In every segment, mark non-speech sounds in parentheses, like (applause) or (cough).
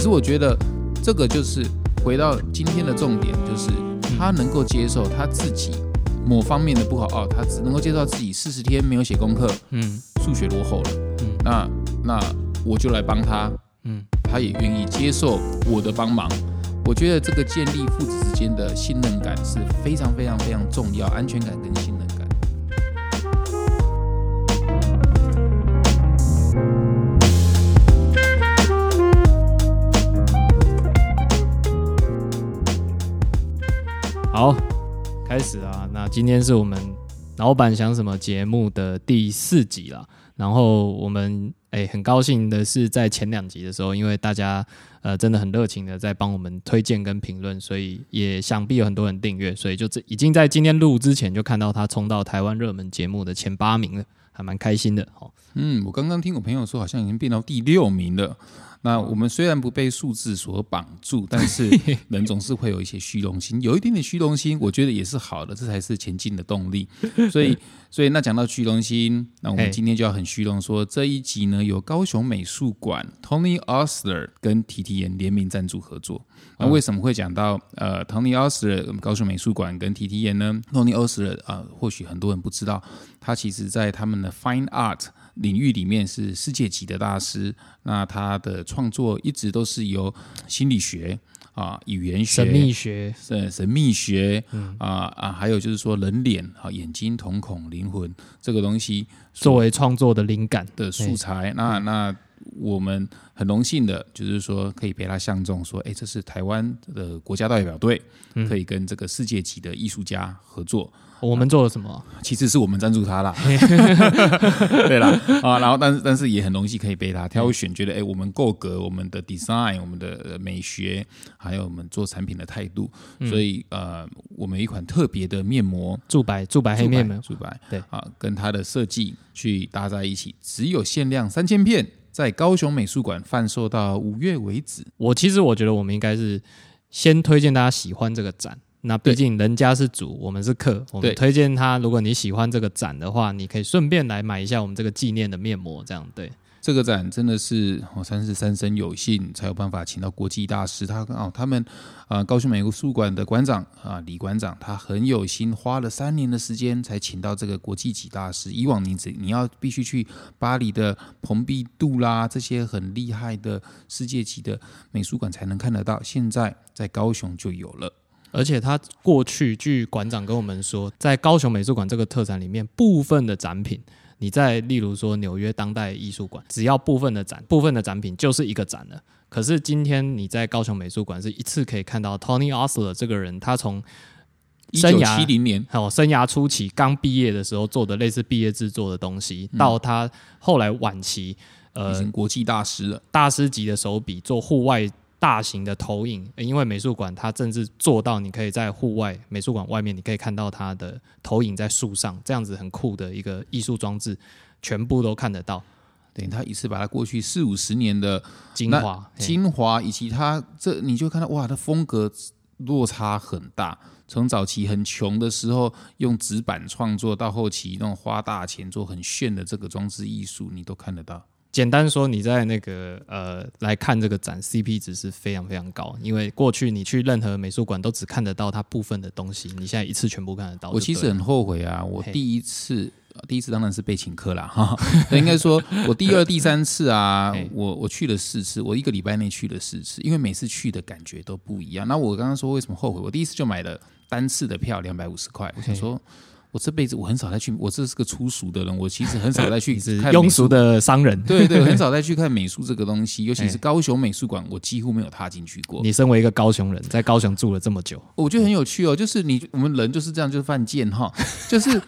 可是我觉得这个就是回到今天的重点，就是他能够接受他自己某方面的不好哦，他只能够接受自己四十天没有写功课，嗯。数学落后了，嗯。那那我就来帮他，嗯，他也愿意接受我的帮忙。我觉得这个建立父子之间的信任感是非常非常非常重要，安全感跟信任好，开始啊。那今天是我们老板想什么节目的第四集了。然后我们哎、很高兴的是，在前两集的时候，因为大家呃真的很热情的在帮我们推荐跟评论，所以也想必有很多人订阅，所以就这已经在今天录之前就看到他冲到台湾热门节目的前八名了，还蛮开心的。哦，嗯，我刚刚听我朋友说，好像已经变到第六名了。那我们虽然不被数字所绑住，但是 (laughs) 人总是会有一些虚荣心，有一点点虚荣心，我觉得也是好的，这才是前进的动力。所以，所以那讲到虚荣心，那我嘿们今天就要很虚荣说，这一集呢有高雄美术馆 Tony Osler 跟 T T N 联名赞助合作。那为什么会讲到呃 Tony Osler 高雄美术馆跟 T T N 呢？Tony Osler 啊、或许很多人不知道，他其实在他们的 Fine Art 领域里面是世界级的大师。那他的创作一直都是由心理学啊、语言学、神秘学，呃神秘学啊啊，还有就是说人脸啊、眼睛、瞳孔、灵魂这个东西作为创作的灵感。的素材。那那我们很荣幸的，就是说可以被他相中，说，哎，这是台湾的国家代表队，可以跟这个世界级的艺术家合作。我们做了什么？其实是我们赞助他啦，(laughs) 对啦啊，然后但是但是也很荣幸可以被他挑选，觉得哎，我们够格，我们的 design，我们的呃美学，还有我们做产品的态度，所以呃，我们有一款特别的面膜，驻白驻白黑面膜，驻白，对啊，跟它的设计去搭在一起，只有限量三千片，在高雄美术馆贩售到五月为止。我其实我觉得我们应该是先推荐大家喜欢这个展。那毕竟人家是主，我们是客，我们推荐他。如果你喜欢这个展的话，你可以顺便来买一下我们这个纪念的面膜，这样对。这个展真的是我算是三生有幸才有办法请到国际大师，他哦他们啊、呃高雄美术馆的馆长啊、李馆长，他很有心，花了三年的时间才请到这个国际级大师。以往你只你要必须去巴黎的蓬皮杜啦这些很厉害的世界级的美术馆才能看得到，现在在高雄就有了。而且他过去据馆长跟我们说，在高雄美术馆这个特展里面，部分的展品，你在例如说纽约当代艺术馆，只要部分的展，部分的展品就是一个展了。可是今天你在高雄美术馆是一次可以看到 Tony Osler 这个人，他从一九生涯七零年，还有生涯初期刚毕业的时候做的类似毕业制作的东西，到他后来晚期，已呃，经国际大师了。大师级的手笔做户外大型的投影，呃因为美术馆它甚至做到你可以在户外美术馆外面，你可以看到它的投影在树上，这样子很酷的一个艺术装置，全部都看得到等于他一次把他过去四五十年的精华。精华以及他这，你就看到哇，他风格落差很大。从早期很穷的时候用纸板创作，到后期那种花大钱做很炫的这个装置艺术，你都看得到。简单说，你在那个呃来看这个展，CP 值是非常非常高，因为过去你去任何美术馆都只看得到它部分的东西，你现在一次全部看得到。我其实很后悔啊，我第一次。第一次当然是被请客啦，哈，(laughs) 那应该说，我第二、第三次啊，我我去了四次，我一个礼拜内去了四次，因为每次去的感觉都不一样。那我刚刚说为什么后悔？我第一次就买了单次的票，两百五十块，我想说，我这辈子我很少再去，我这是个粗俗的人，我其实很少再去 (laughs) 庸俗的商人。对对，很少 (laughs) 再去看美术这个东西，尤其是哎高雄美术馆，我几乎没有踏进去过。你身为一个高雄人，在高雄住了这么久，我觉得很有趣哦，就是你我们人就是这样，就是犯贱哈，就是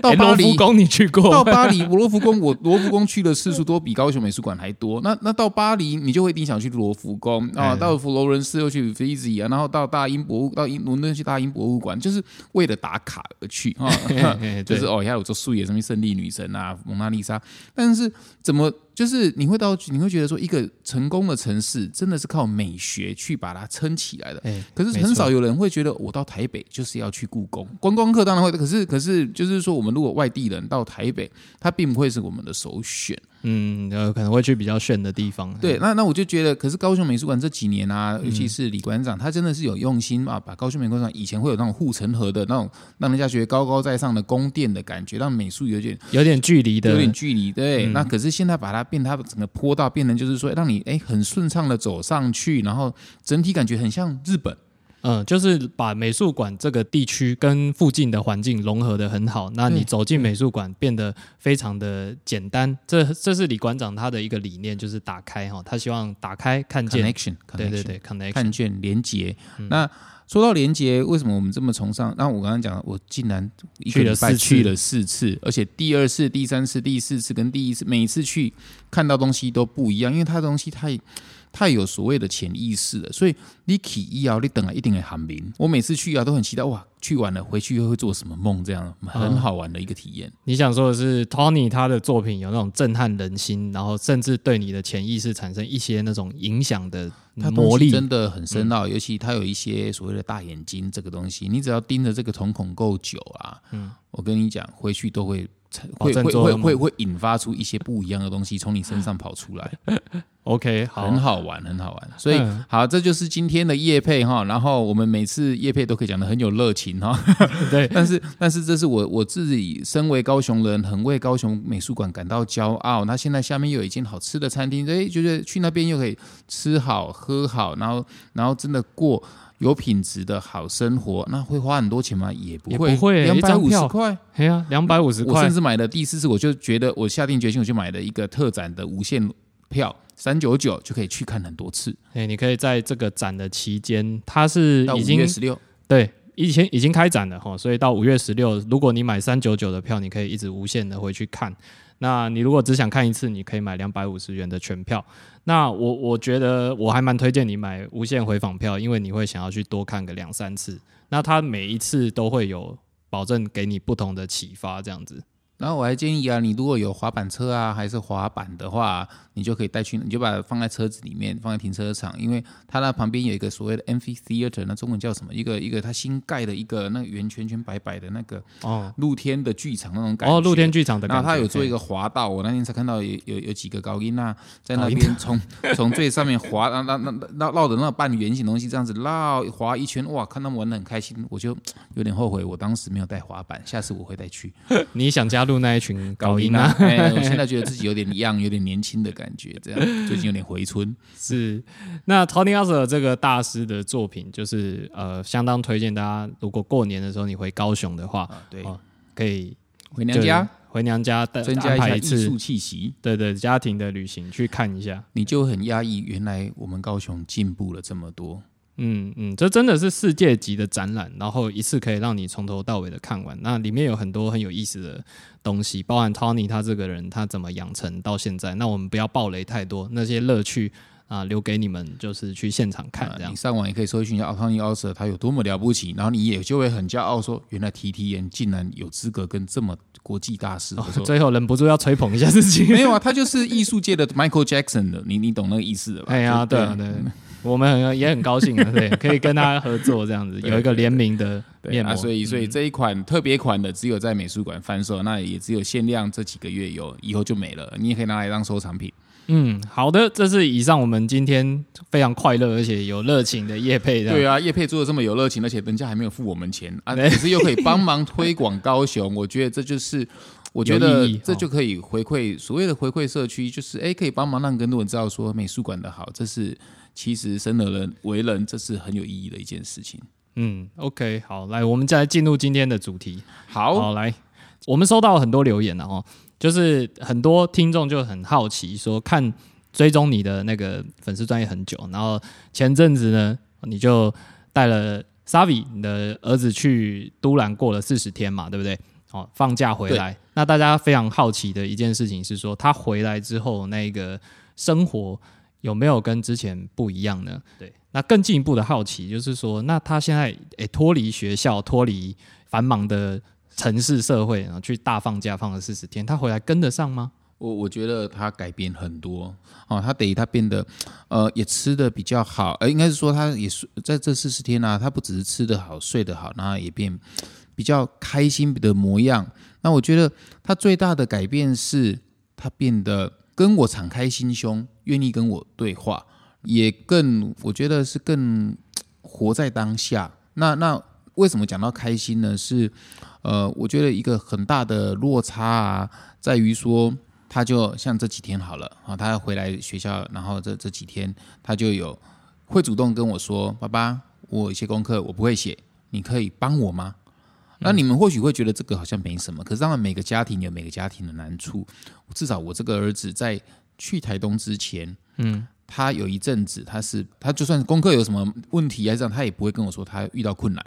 到巴黎。罗浮宫你去过？到巴黎，罗浮宫，我罗浮宫去的次数多比高雄美术馆还多。那那到巴黎，你就会一定想去罗浮宫啊，哎到佛罗伦斯又去 f i z i 啊，然后到大英博物，到英伦敦去大英博物馆，就是为了打卡而去 (laughs) 就是对哦，还有做素颜什么胜利女神啊、蒙娜丽莎，但是怎么就是你会到你会觉得说，一个成功的城市真的是靠美学去把它撑起来的。哎可是很少有人会觉得我到台北就是要去故宫，观光客当然会，可是可是就是说，我们如果外地人到台北，它并不会是我们的首选。嗯，呃，可能会去比较炫的地方。对，那那我就觉得，可是高雄美术馆这几年啊，尤其是李馆长，他真的是有用心啊，把高雄美术馆以前会有那种护城河的那种，让人家觉得高高在上的宫殿的感觉，让美术有点有点距离的，有点距离。对，那可是现在把它变，它整个坡道变成就是说，让你哎很顺畅的走上去，然后整体感觉很像日本。嗯，就是把美术馆这个地区跟附近的环境融合的很好。那你走进美术馆变得非常的简单。这这是李馆长他的一个理念，就是打开哈，他希望打开看见，connection，对对对，connection，看见连接。那说到连接，为什么我们这么崇尚？那我刚刚讲，我竟然一个礼拜去了四次，而且第二次、第三次、第四次跟第一次，每一次去看到东西都不一样，因为它的东西太。太有所谓的潜意识了，所以你去医疗，你等了一定会喊名。我每次去啊，都很期待哇，去完了回去又会做什么梦？这样很好玩的一个体验。你想说的是，Tony 他的作品有那种震撼人心，然后甚至对你的潜意识产生一些那种影响的魔力，真的很深奥。尤其他有一些所谓的大眼睛这个东西，你只要盯着这个瞳孔够久啊，嗯，我跟你讲，回去都会。会会会会会引发出一些不一样的东西从你身上跑出来。OK，很好玩，很好玩。所以好，这就是今天的夜配哈。然后我们每次夜配都可以讲的很有热情哈。(laughs) 对，但是但是这是我我自己身为高雄人，很为高雄美术馆感到骄傲。那现在下面又有一间好吃的餐厅，哎，就是去那边又可以吃好喝好，然后然后真的过。有品质的好生活，那会花很多钱吗？也不会，不会，两百五十块。哎呀，两百五十块。我甚至买了第四次，我就觉得我下定决心，我就买了一个特展的无限票，三九九就可以去看很多次。哎，你可以在这个展的期间，它是已经五月十六，对，以前已经开展了哈，所以到五月十六，如果你买三九九的票，你可以一直无限的回去看。那你如果只想看一次，你可以买两百五十元的全票。那我我觉得我还蛮推荐你买无限回访票，因为你会想要去多看个两三次。那它每一次都会有保证给你不同的启发，这样子。然后我还建议啊，你如果有滑板车啊，还是滑板的话，你就可以带去，你就把它放在车子里面，放在停车场，因为它那旁边有一个所谓的 amphitheater，那中文叫什么？一个一个它新盖的一个那个圆圈圈白白的那个哦，露天的剧场那种感觉。哦，露天剧场的。然后它有做一个滑道，我那天才看到有有有几个高音啊，在那边从 (laughs) 从最上面滑，然后那那绕绕着那半圆形东西这样子绕滑一圈，哇，看他们玩的很开心，我就有点后悔我当时没有带滑板，下次我会带去。(laughs) 你想加？录那一群高音啊！我现在觉得自己有点 (laughs) 一样，有点年轻的感觉，这样最近有点回春。是那 Tony a s e r 这个大师的作品，就是呃，相当推荐大家。如果过年的时候你回高雄的话，对，可以回娘家，回娘家增加一下艺术气息。对对，家庭的旅行去看一下，你就很压抑。原来我们高雄进步了这么多。嗯嗯，这真的是世界级的展览，然后一次可以让你从头到尾的看完。那里面有很多很有意思的东西，包含 Tony 他这个人他怎么养成到现在。那我们不要暴雷太多，那些乐趣啊留给你们，就是去现场看这样。你上网也可以搜寻一下 Tony a u s e r 他有多么了不起，然后你也就会很骄傲说，原来 T T N 竟然有资格跟这么国际大师。最后忍不住要吹捧一下自己，(laughs) 没有啊，他就是艺术界的 Michael Jackson 的，你你懂那个意思的吧？哎呀，对啊对。我们很也很高兴啊，(laughs) 对，可以跟他合作这样子，有一个联名的面膜。所以，所以这一款特别款的只有在美术馆贩售，那也只有限量这几个月有，以后就没了。你也可以拿来当收藏品。嗯，好的，这是以上我们今天非常快乐而且有热情的叶配。对啊，叶佩做的这么有热情，而且人家还没有付我们钱啊，可是又可以帮忙推广高雄，我觉得这就是，我觉得 (laughs) 这就可以回馈所谓的回馈社区，就是哎，可以帮忙让更多人知道说美术馆的好，这是。其实生而人为人，这是很有意义的一件事情。嗯，OK，好，来，我们再来进入今天的主题。好，好，来，我们收到很多留言了哦，就是很多听众就很好奇，说看追踪你的那个粉丝专业很久，然后前阵子呢，你就带了 Savi 你的儿子去都兰过了四十天嘛，对不对？哦，放假回来，那大家非常好奇的一件事情是说，他回来之后那个生活。有没有跟之前不一样呢？对，那更进一步的好奇就是说，那他现在诶脱离学校，脱离繁忙的城市社会，然后去大放假放了四十天，他回来跟得上吗？我我觉得他改变很多哦，他等于他变得呃也吃的比较好，呃应该是说他也是在这四十天呢，他不只是吃的好、睡得好，然后也变比较开心的模样。那我觉得他最大的改变是他变得。跟我敞开心胸，愿意跟我对话，也更我觉得是更活在当下。那那为什么讲到开心呢？是呃，我觉得一个很大的落差啊，在于说，他就像这几天好了啊，他回来学校，然后这这几天他就有会主动跟我说：“爸爸，我有一些功课我不会写，你可以帮我吗？”那你们或许会觉得这个好像没什么，可是当然每个家庭有每个家庭的难处。至少我这个儿子在去台东之前，嗯，他有一阵子他是他就算功课有什么问题啊这样，他也不会跟我说他遇到困难，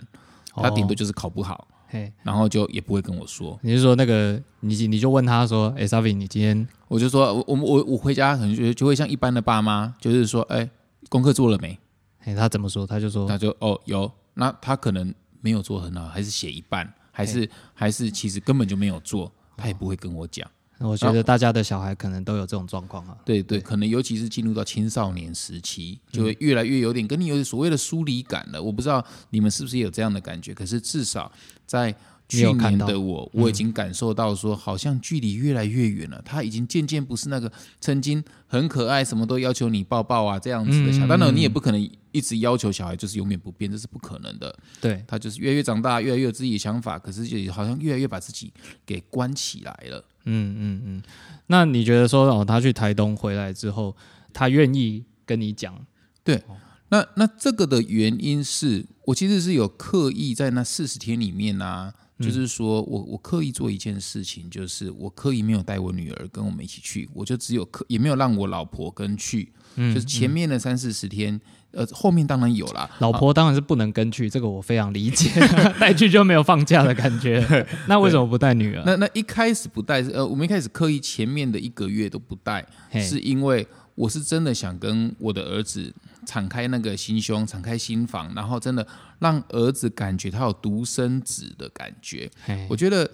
他顶多就是考不好。嘿，然后就也不会跟我说。你是说那个你你就问他说：“哎 s a v i 你今天？”我就说：“我我我我回家可能就就会像一般的爸妈，就是说，哎，功课做了没？”哎，他怎么说？他就说：“他就哦有。”那他可能没有做很好，还是写一半，还是还是其实根本就没有做，他也不会跟我讲。我觉得大家的小孩可能都有这种状况啊。对对，可能尤其是进入到青少年时期，就会越来越有点跟你有所谓的疏离感了。我不知道你们是不是有这样的感觉，可是至少在。去年的我，我已经感受到说，好像距离越来越远了。他已经渐渐不是那个曾经很可爱，什么都要求你抱抱啊这样子的小。当然，你也不可能一直要求小孩就是永远不变，这是不可能的。对他就是越来越长大，越来越有自己的想法，可是就好像越来越把自己给关起来了。嗯嗯嗯。那你觉得说哦，他去台东回来之后，他愿意跟你讲？对。那那这个的原因是我其实是有刻意在那四十天里面呢。就是说我我刻意做一件事情，就是我刻意没有带我女儿跟我们一起去，我就只有刻也没有让我老婆跟去，就是前面的三四十天，呃，后面当然有啦。老婆当然是不能跟去，这个我非常理解，(laughs) 带去就没有放假的感觉。那为什么不带女儿？那那一开始不带，呃，我们一开始刻意前面的一个月都不带，是因为我是真的想跟我的儿子。敞开那个心胸，敞开心房，然后真的让儿子感觉他有独生子的感觉。我觉得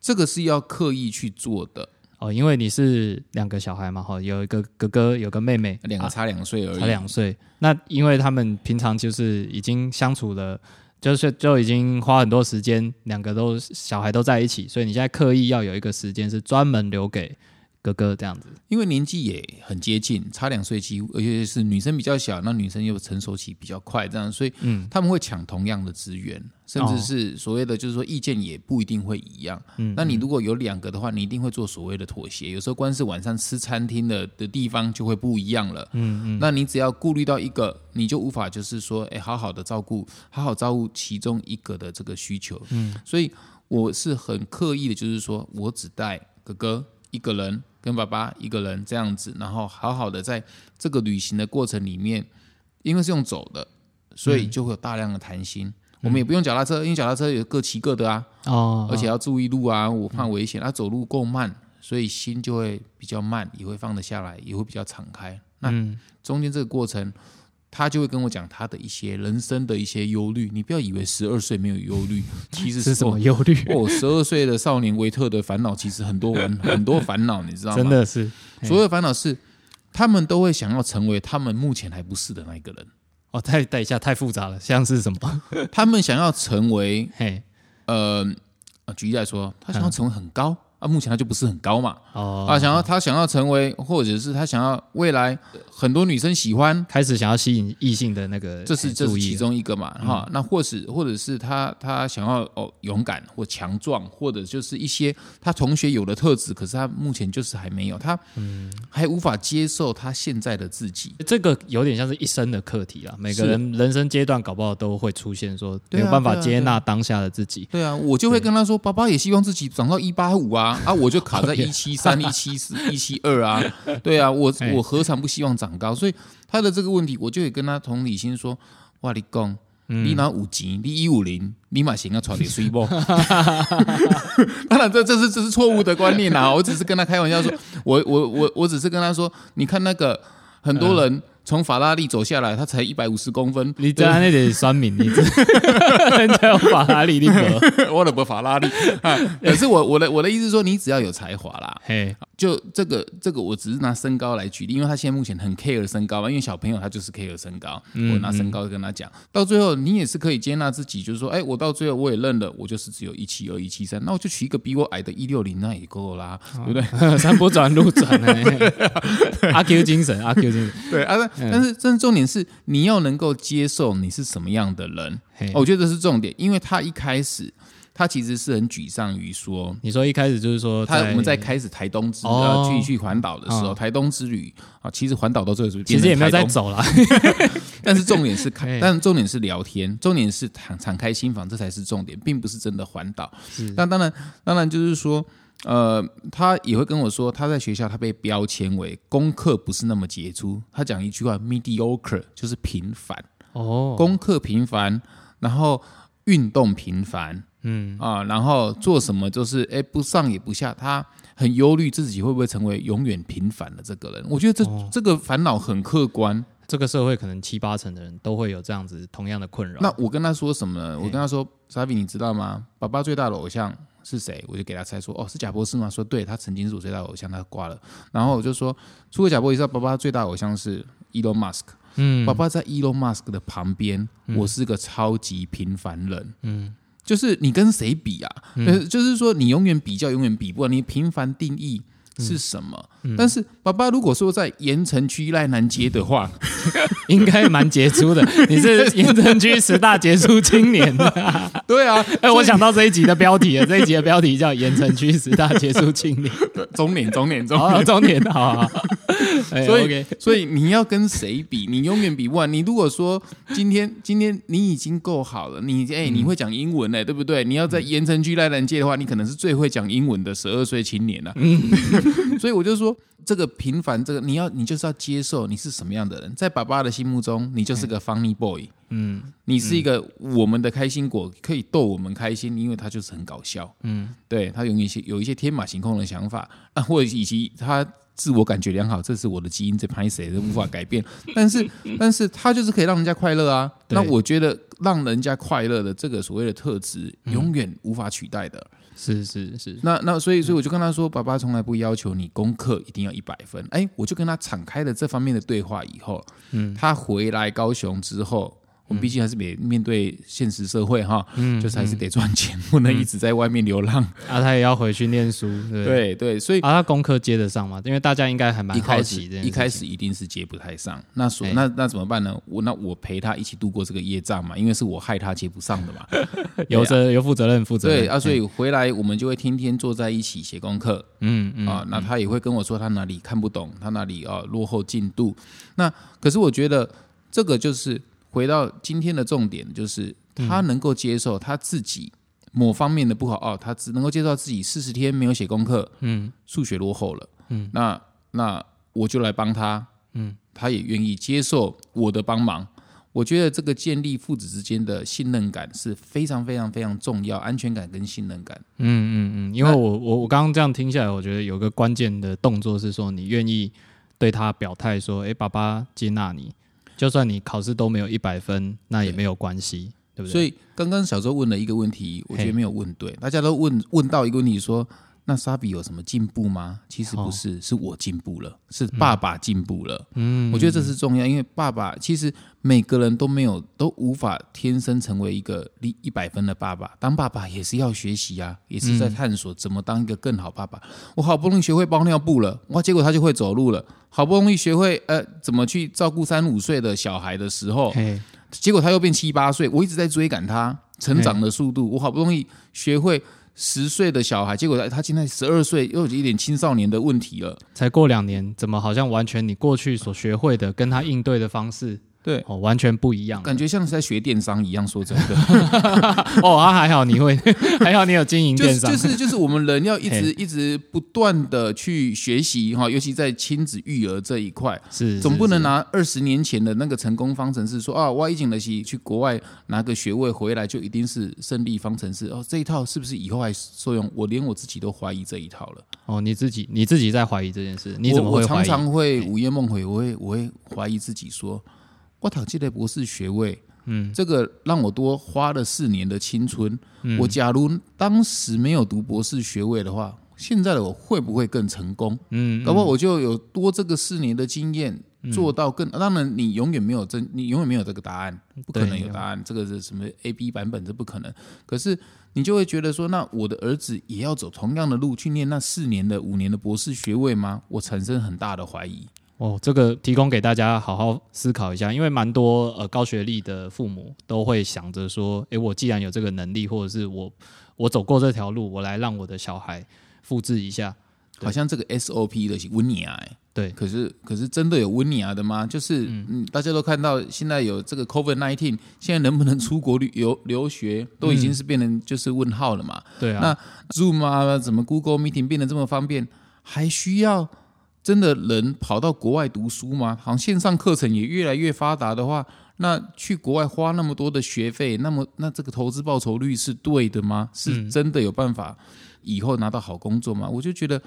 这个是要刻意去做的哦，因为你是两个小孩嘛，哈，有一个哥哥，有个妹妹，两个差两岁而已，差两岁。那因为他们平常就是已经相处了，就是就已经花很多时间，两个都小孩都在一起，所以你现在刻意要有一个时间是专门留给。哥哥这样子，因为年纪也很接近，差两岁几，而且是女生比较小，那女生又成熟期比较快，这样，所以嗯，他们会抢同样的资源，甚至是所谓的就是说意见也不一定会一样。嗯，那你如果有两个的话，你一定会做所谓的妥协。有时候光是晚上吃餐厅的的地方就会不一样了。嗯嗯，那你只要顾虑到一个，你就无法就是说，哎，好好的照顾，好好照顾其中一个的这个需求。嗯，所以我是很刻意的，就是说我只带哥哥一个人。跟爸爸一个人这样子，然后好好的在这个旅行的过程里面，因为是用走的，所以就会有大量的谈心。我们也不用脚踏车，因为脚踏车有各骑各的啊，哦，而且要注意路啊，我怕危险。他走路够慢，所以心就会比较慢，也会放得下来，也会比较敞开。那中间这个过程。他就会跟我讲他的一些人生的一些忧虑，你不要以为十二岁没有忧虑，(laughs) 其实是什么忧虑？哦，十二岁的少年维特的烦恼其实很多很 (laughs) 很多烦恼，你知道吗？真的是，所有烦恼是他们都会想要成为他们目前还不是的那一个人。哦，太等一下太复杂了，像是什么？(laughs) 他们想要成为，嘿，呃，举例来说，他想要成为很高。啊，目前他就不是很高嘛，哦，啊，想要他想要成为，或者是他想要未来很多女生喜欢，开始想要吸引异性的那个，这是这是其中一个嘛，哈，那或是或者是他他想要哦勇敢或强壮，或者就是一些他同学有的特质，可是他目前就是还没有，他嗯。还无法接受他现在的自己，这个有点像是一生的课题啊，每个人人生阶段搞不好都会出现说没有办法接纳当下的自己，对啊，我就会跟他说，爸爸也希望自己长到一八五啊。啊，我就卡在一七三、(laughs) 一七四、一七二啊，对啊，我我何尝不希望长高？所以他的这个问题，我就也跟他同理心说：哇，你讲，你拿五级，你一五零，你马行要传点水波。(laughs) (laughs) 当然，这这是这是错误的观念啊！我只是跟他开玩笑说，我我我我只是跟他说，你看那个很多人。从法拉利走下来，他才一百五十公分。你在那里酸民，你 (laughs) 人家有法拉利，(laughs) 你不？我的不法拉利。(laughs) 可是我我的我的意思说，你只要有才华啦，嘿，就这个这个，我只是拿身高来举例，因为他现在目前很 care 身高嘛，因为小朋友他就是 care 身高，我拿身高跟他讲，到最后你也是可以接纳自己，就是说，哎，我到最后我也认了，我就是只有一七二一七三，那我就取一个比我矮的一六零，那也够啦，对不对？(laughs) 山坡转路转，(laughs) 阿 Q 精神，阿 Q 精神，对啊，但是真重点是你要能够接受你是什么样的人，我觉得这是重点，因为他一开始。他其实是很沮丧于说，你说一开始就是说，他我们在开始台东之呃去去环岛的时候，台东之旅啊，其实环岛到最后其实也没有在走了，(laughs) 但是重点是开，(laughs) 但重点是聊天，重点是敞敞开心房，这才是重点，并不是真的环岛。但当然，当然就是说，呃，他也会跟我说，他在学校他被标签为功课不是那么杰出，他讲一句话，mediocre 就是平凡。哦，功课平凡，然后运动平凡。嗯啊，然后做什么就是哎不上也不下，他很忧虑自己会不会成为永远平凡的这个人。我觉得这这个烦恼很客观，这个社会可能七八成的人都会有这样子同样的困扰。那我跟他说什么呢？我跟他说，沙比你知道吗？爸爸最大的偶像是谁？我就给他猜说，哦，是贾博士吗？说对，他曾经是我最大的偶像，他挂了。然后我就说，除了贾博士，爸爸最大的偶像是 Elon Musk。嗯，爸爸在 Elon Musk 的旁边，我是个超级平凡人。嗯。就是你跟谁比啊？就是说你永远比较，永远比不完。你平凡定义是什么？但是爸爸如果说在盐城区赖南街的话，(laughs) 应该蛮杰出的。你是盐城区十大杰出青年 (laughs) 对啊，(laughs) 哎，我想到这一集的标题了。这一集的标题叫盐城区十大杰出青年，中年，中年，中年，中年，好。(laughs) 所以，所以你要跟谁比？你永远比不完。你如果说今天，(laughs) 今天你已经够好了，你哎，你会讲英文呢，对不对？你要在盐城区赖人界的话，你可能是最会讲英文的十二岁青年了。(laughs) 所以我就说。这个平凡，这个你要，你就是要接受你是什么样的人，在爸爸的心目中，你就是个 funny boy，嗯，你是一个我们的开心果，可以逗我们开心，因为他就是很搞笑，嗯，对他有一些有一些天马行空的想法啊，或者以及他自我感觉良好，这是我的基因这拍谁都无法改变，(laughs) 但是但是他就是可以让人家快乐啊，那我觉得让人家快乐的这个所谓的特质，永远无法取代的。是是是，那那所以所以我就跟他说，爸爸从来不要求你功课一定要一百分。哎，我就跟他敞开了这方面的对话以后，嗯，他回来高雄之后。我们毕竟还是得面对现实社会哈，嗯，就是还是得赚钱，不能一直在外面流浪。啊，他也要回去念书，对对，所以啊，他功课接得上吗？因为大家应该还蛮好奇的，一开始一定是接不太上。那所那那怎么办呢？我那我陪他一起度过这个业障嘛，因为是我害他接不上的嘛，(laughs) 有责有负责任负责。对啊，所以回来我们就会天天坐在一起写功课，嗯嗯啊，那他也会跟我说他哪里看不懂，他哪里啊落后进度。那可是我觉得这个就是。回到今天的重点，就是他能够接受他自己某方面的不好哦，他只能够接受自己四十天没有写功课，嗯，数学落后了，嗯，那那我就来帮他，嗯，他也愿意接受我的帮忙。我觉得这个建立父子之间的信任感是非常非常非常重要，安全感跟信任感。嗯嗯嗯，因为我我我刚刚这样听下来，我觉得有个关键的动作是说，你愿意对他表态说，哎，爸爸接纳你。就算你考试都没有一百分，那也没有关系，对不对？所以刚刚小周问了一个问题，我觉得没有问对。大家都问问到一个问题，说那沙比有什么进步吗？其实不是，是我进步了，是爸爸进步了。嗯，我觉得这是重要，因为爸爸其实每个人都没有都无法天生成为一个一一百分的爸爸。当爸爸也是要学习啊，也是在探索怎么当一个更好爸爸。我好不容易学会包尿布了，哇，结果他就会走路了。好不容易学会呃怎么去照顾三五岁的小孩的时候，结果他又变七八岁。我一直在追赶他成长的速度。我好不容易学会十岁的小孩，结果他他现在十二岁，又有一点青少年的问题了。才过两年，怎么好像完全你过去所学会的跟他应对的方式？对，哦，完全不一样，感觉像是在学电商一样。说真的，(laughs) 哦，啊，还好你会，(laughs) 还好你有经营电商，就是就是我们人要一直一直不断的去学习哈，尤其在亲子育儿这一块，是总不能拿二十年前的那个成功方程式说啊，我已经的去去国外拿个学位回来就一定是胜利方程式哦，这一套是不是以后还受用？我连我自己都怀疑这一套了。哦，你自己你自己在怀疑这件事，你怎么会？我常常会午夜梦回，我会我会怀疑自己说。我考这类博士学位，嗯，这个让我多花了四年的青春。我假如当时没有读博士学位的话，现在的我会不会更成功？嗯，搞不好我就有多这个四年的经验，做到更。当然，你永远没有真，你永远没有这个答案，不可能有答案。这个是什么 A B 版本？这不可能。可是你就会觉得说，那我的儿子也要走同样的路去念那四年的、五年的博士学位吗？我产生很大的怀疑。哦，这个提供给大家好好思考一下，因为蛮多呃高学历的父母都会想着说，诶，我既然有这个能力，或者是我我走过这条路，我来让我的小孩复制一下。好像这个 SOP 的是温尼亚，哎，对，可是可是真的有温尼亚的吗？就是嗯，大家都看到现在有这个 COVID nineteen，现在能不能出国旅游留学，都已经是变成就是问号了嘛？对啊，那 Zoom 啊，怎么 Google Meeting 变得这么方便，还需要？真的人跑到国外读书吗？好像线上课程也越来越发达的话，那去国外花那么多的学费，那么那这个投资报酬率是对的吗？是真的有办法以后拿到好工作吗？我就觉得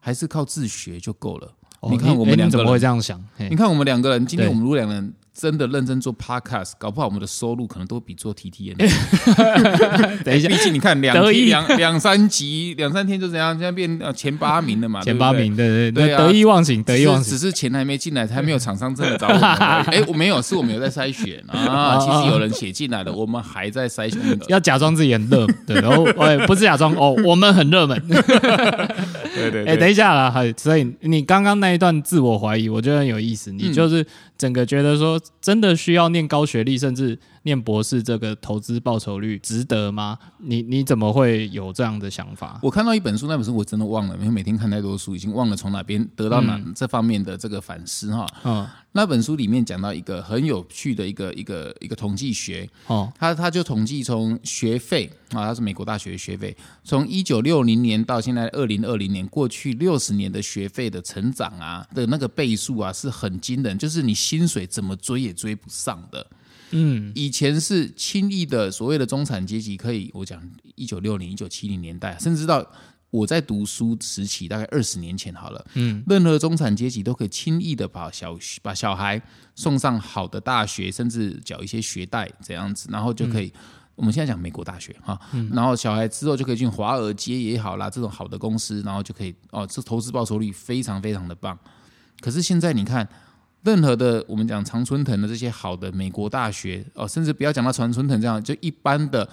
还是靠自学就够了。你看我们两个怎么会这样想？你看我们两个人，今天我们如果两个人。真的认真做 podcast，搞不好我们的收入可能都比做 T T N。(laughs) 等一下，毕竟你看两两两三集两三天就这样，现在变前八名了嘛？(laughs) 前八名，对对对，得意忘形，得意忘形。只是钱还没进来，还没有厂商真的找我们。(laughs) 哎，我没有，是我们有在筛选啊。其实有人写进来的，我们还在筛选。要假装自己很热，对，然后哎，不是假装哦，我们很热门。对对，哎，等一下啦，所以你刚刚那一段自我怀疑，我觉得很有意思。你就是整个觉得说。真的需要念高学历，甚至念博士，这个投资报酬率值得吗？你你怎么会有这样的想法？我看到一本书，那本书我真的忘了，因为每天看太多书，已经忘了从哪边得到哪这方面的这个反思哈。嗯，那本书里面讲到一个很有趣的一个一个一个统计学哦，他他就统计从学费啊，他是美国大学的学费，从一九六零年到现在二零二零年，过去六十年的学费的成长啊的那个倍数啊是很惊人，就是你薪水怎么追也追不上的。嗯，以前是轻易的所谓的中产阶级可以，我讲一九六零、一九七零年代，甚至到我在读书时期，大概二十年前好了，嗯，任何中产阶级都可以轻易的把小把小孩送上好的大学，甚至缴一些学贷这样子，然后就可以。我们现在讲美国大学哈，然后小孩之后就可以进华尔街也好啦，这种好的公司，然后就可以哦，这投资报酬率非常非常的棒。可是现在你看。任何的我们讲常春藤的这些好的美国大学哦，甚至不要讲到常春藤这样，就一般的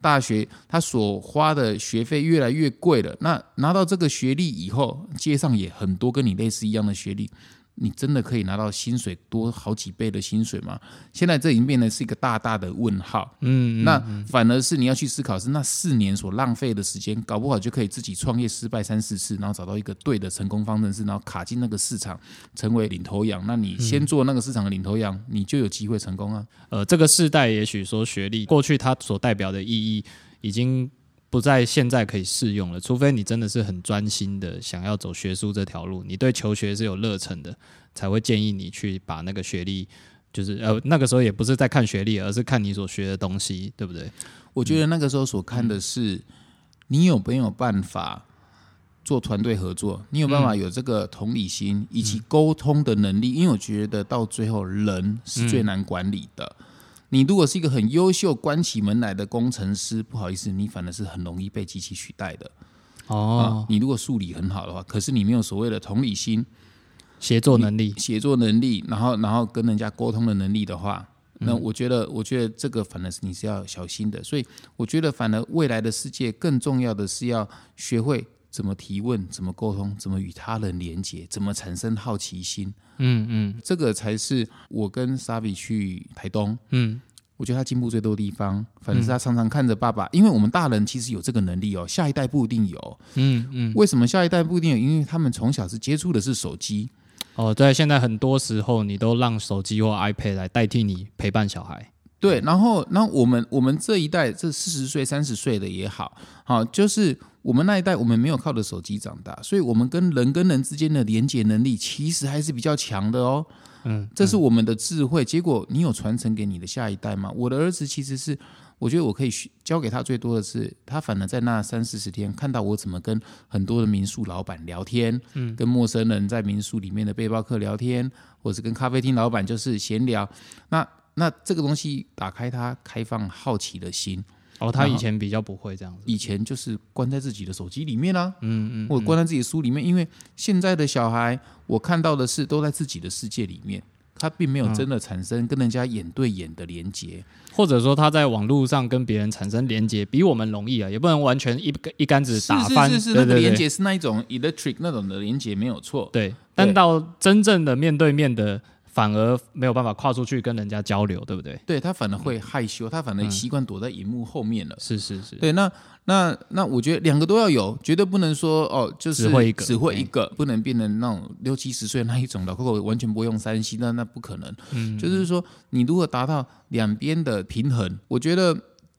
大学，他所花的学费越来越贵了。那拿到这个学历以后，街上也很多跟你类似一样的学历。你真的可以拿到薪水多好几倍的薪水吗？现在这已经变成是一个大大的问号。嗯，那反而是你要去思考，是那四年所浪费的时间，搞不好就可以自己创业失败三四次，然后找到一个对的成功方程式，然后卡进那个市场，成为领头羊。那你先做那个市场的领头羊，你就有机会成功啊。呃，这个世代也许说学历过去它所代表的意义已经。不在现在可以适用了，除非你真的是很专心的想要走学术这条路，你对求学是有热忱的，才会建议你去把那个学历，就是呃那个时候也不是在看学历，而是看你所学的东西，对不对？我觉得那个时候所看的是你有没有办法做团队合作，你有办法有这个同理心以及沟通的能力，因为我觉得到最后人是最难管理的。你如果是一个很优秀、关起门来的工程师，不好意思，你反而是很容易被机器取代的。哦，你如果数理很好的话，可是你没有所谓的同理心、协作能力、协作能力，然后然后跟人家沟通的能力的话，那我觉得，我觉得这个反而是你是要小心的。所以，我觉得反而未来的世界更重要的是要学会。怎么提问？怎么沟通？怎么与他人连接？怎么产生好奇心？嗯嗯，这个才是我跟 Savi 去台东。嗯，我觉得他进步最多的地方，反正是他常常看着爸爸，因为我们大人其实有这个能力哦，下一代不一定有。嗯嗯，为什么下一代不一定有？因为他们从小是接触的是手机。哦，对，现在很多时候你都让手机或 iPad 来代替你陪伴小孩。对，然后，然后我们我们这一代，这四十岁、三十岁的也好，好，就是我们那一代，我们没有靠着手机长大，所以我们跟人跟人之间的连接能力其实还是比较强的哦。嗯，这是我们的智慧。结果你有传承给你的下一代吗？我的儿子其实是，我觉得我可以教给他最多的是，他反而在那三四十天看到我怎么跟很多的民宿老板聊天，嗯，跟陌生人在民宿里面的背包客聊天，或是跟咖啡厅老板就是闲聊，那。那这个东西打开他开放好奇的心，哦，他以前比较不会这样子，以前就是关在自己的手机里面啊，嗯嗯，或者关在自己的书里面，因为现在的小孩，我看到的是都在自己的世界里面，他并没有真的产生跟人家眼对眼的连接。或者说他在网络上跟别人产生连接比我们容易啊，也不能完全一一竿子打翻，是是是，那个连接是那一种 electric 那种的连接没有错，对，但到真正的面对面的。反而没有办法跨出去跟人家交流，对不对？对他反而会害羞，他反而习惯躲在荧幕后面了。是是是，对，那那那我觉得两个都要有，绝对不能说哦，就是只会一个，只会一个，不能变成那种六七十岁那一种老 Coco 完全不会用三 C，那那不可能。嗯，就是说你如果达到两边的平衡，我觉得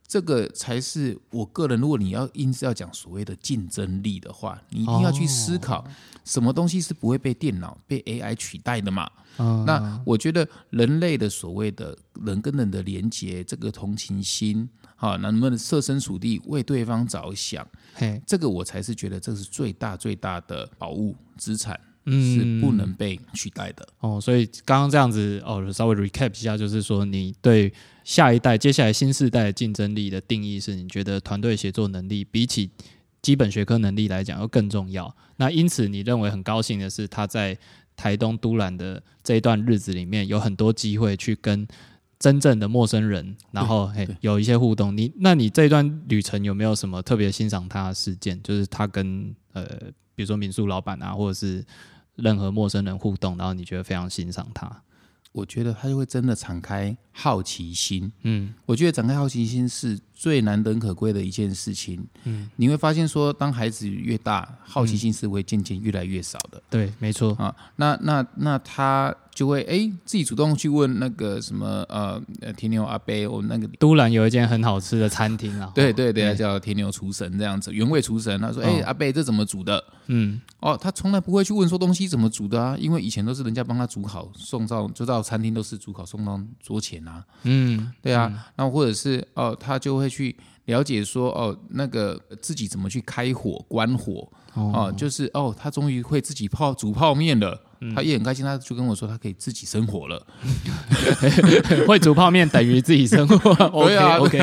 这个才是我个人。如果你要硬是要讲所谓的竞争力的话，你一定要去思考什么东西是不会被电脑、被 AI 取代的嘛。那我觉得人类的所谓的人跟人的连接，这个同情心，哈，能不能设身处地为对方着想？嘿，这个我才是觉得这是最大最大的宝物资产，是不能被取代的。哦，所以刚刚这样子哦，稍微 recap 一下，就是说你对下一代、接下来新时代的竞争力的定义是，你觉得团队协作能力比起基本学科能力来讲要更重要。那因此，你认为很高兴的是他在。台东都兰的这一段日子里面，有很多机会去跟真正的陌生人，然后嘿有一些互动。你那你这一段旅程有没有什么特别欣赏他的事件？就是他跟呃，比如说民宿老板啊，或者是任何陌生人互动，然后你觉得非常欣赏他？我觉得他就会真的敞开好奇心。嗯，我觉得展开好奇心是最难能可贵的一件事情。嗯，你会发现说，当孩子越大，好奇心是会渐渐越来越少的。对，没错啊。那那那他。就会哎，自己主动去问那个什么呃，天牛阿伯，我们那个都兰有一间很好吃的餐厅啊。对对对，叫天牛厨神这样子，原味厨神。他说：“哎，阿伯，这怎么煮的？”嗯，哦，他从来不会去问说东西怎么煮的啊，因为以前都是人家帮他煮好送到，就到餐厅都是煮好送到桌前啊。嗯，对啊，那或者是哦，他就会去了解说哦，那个自己怎么去开火关火哦，就是哦，他终于会自己泡煮泡面了。他也很开心，他就跟我说，他可以自己生活了。(laughs) 会煮泡面等于自己生活。(laughs) 对啊，OK，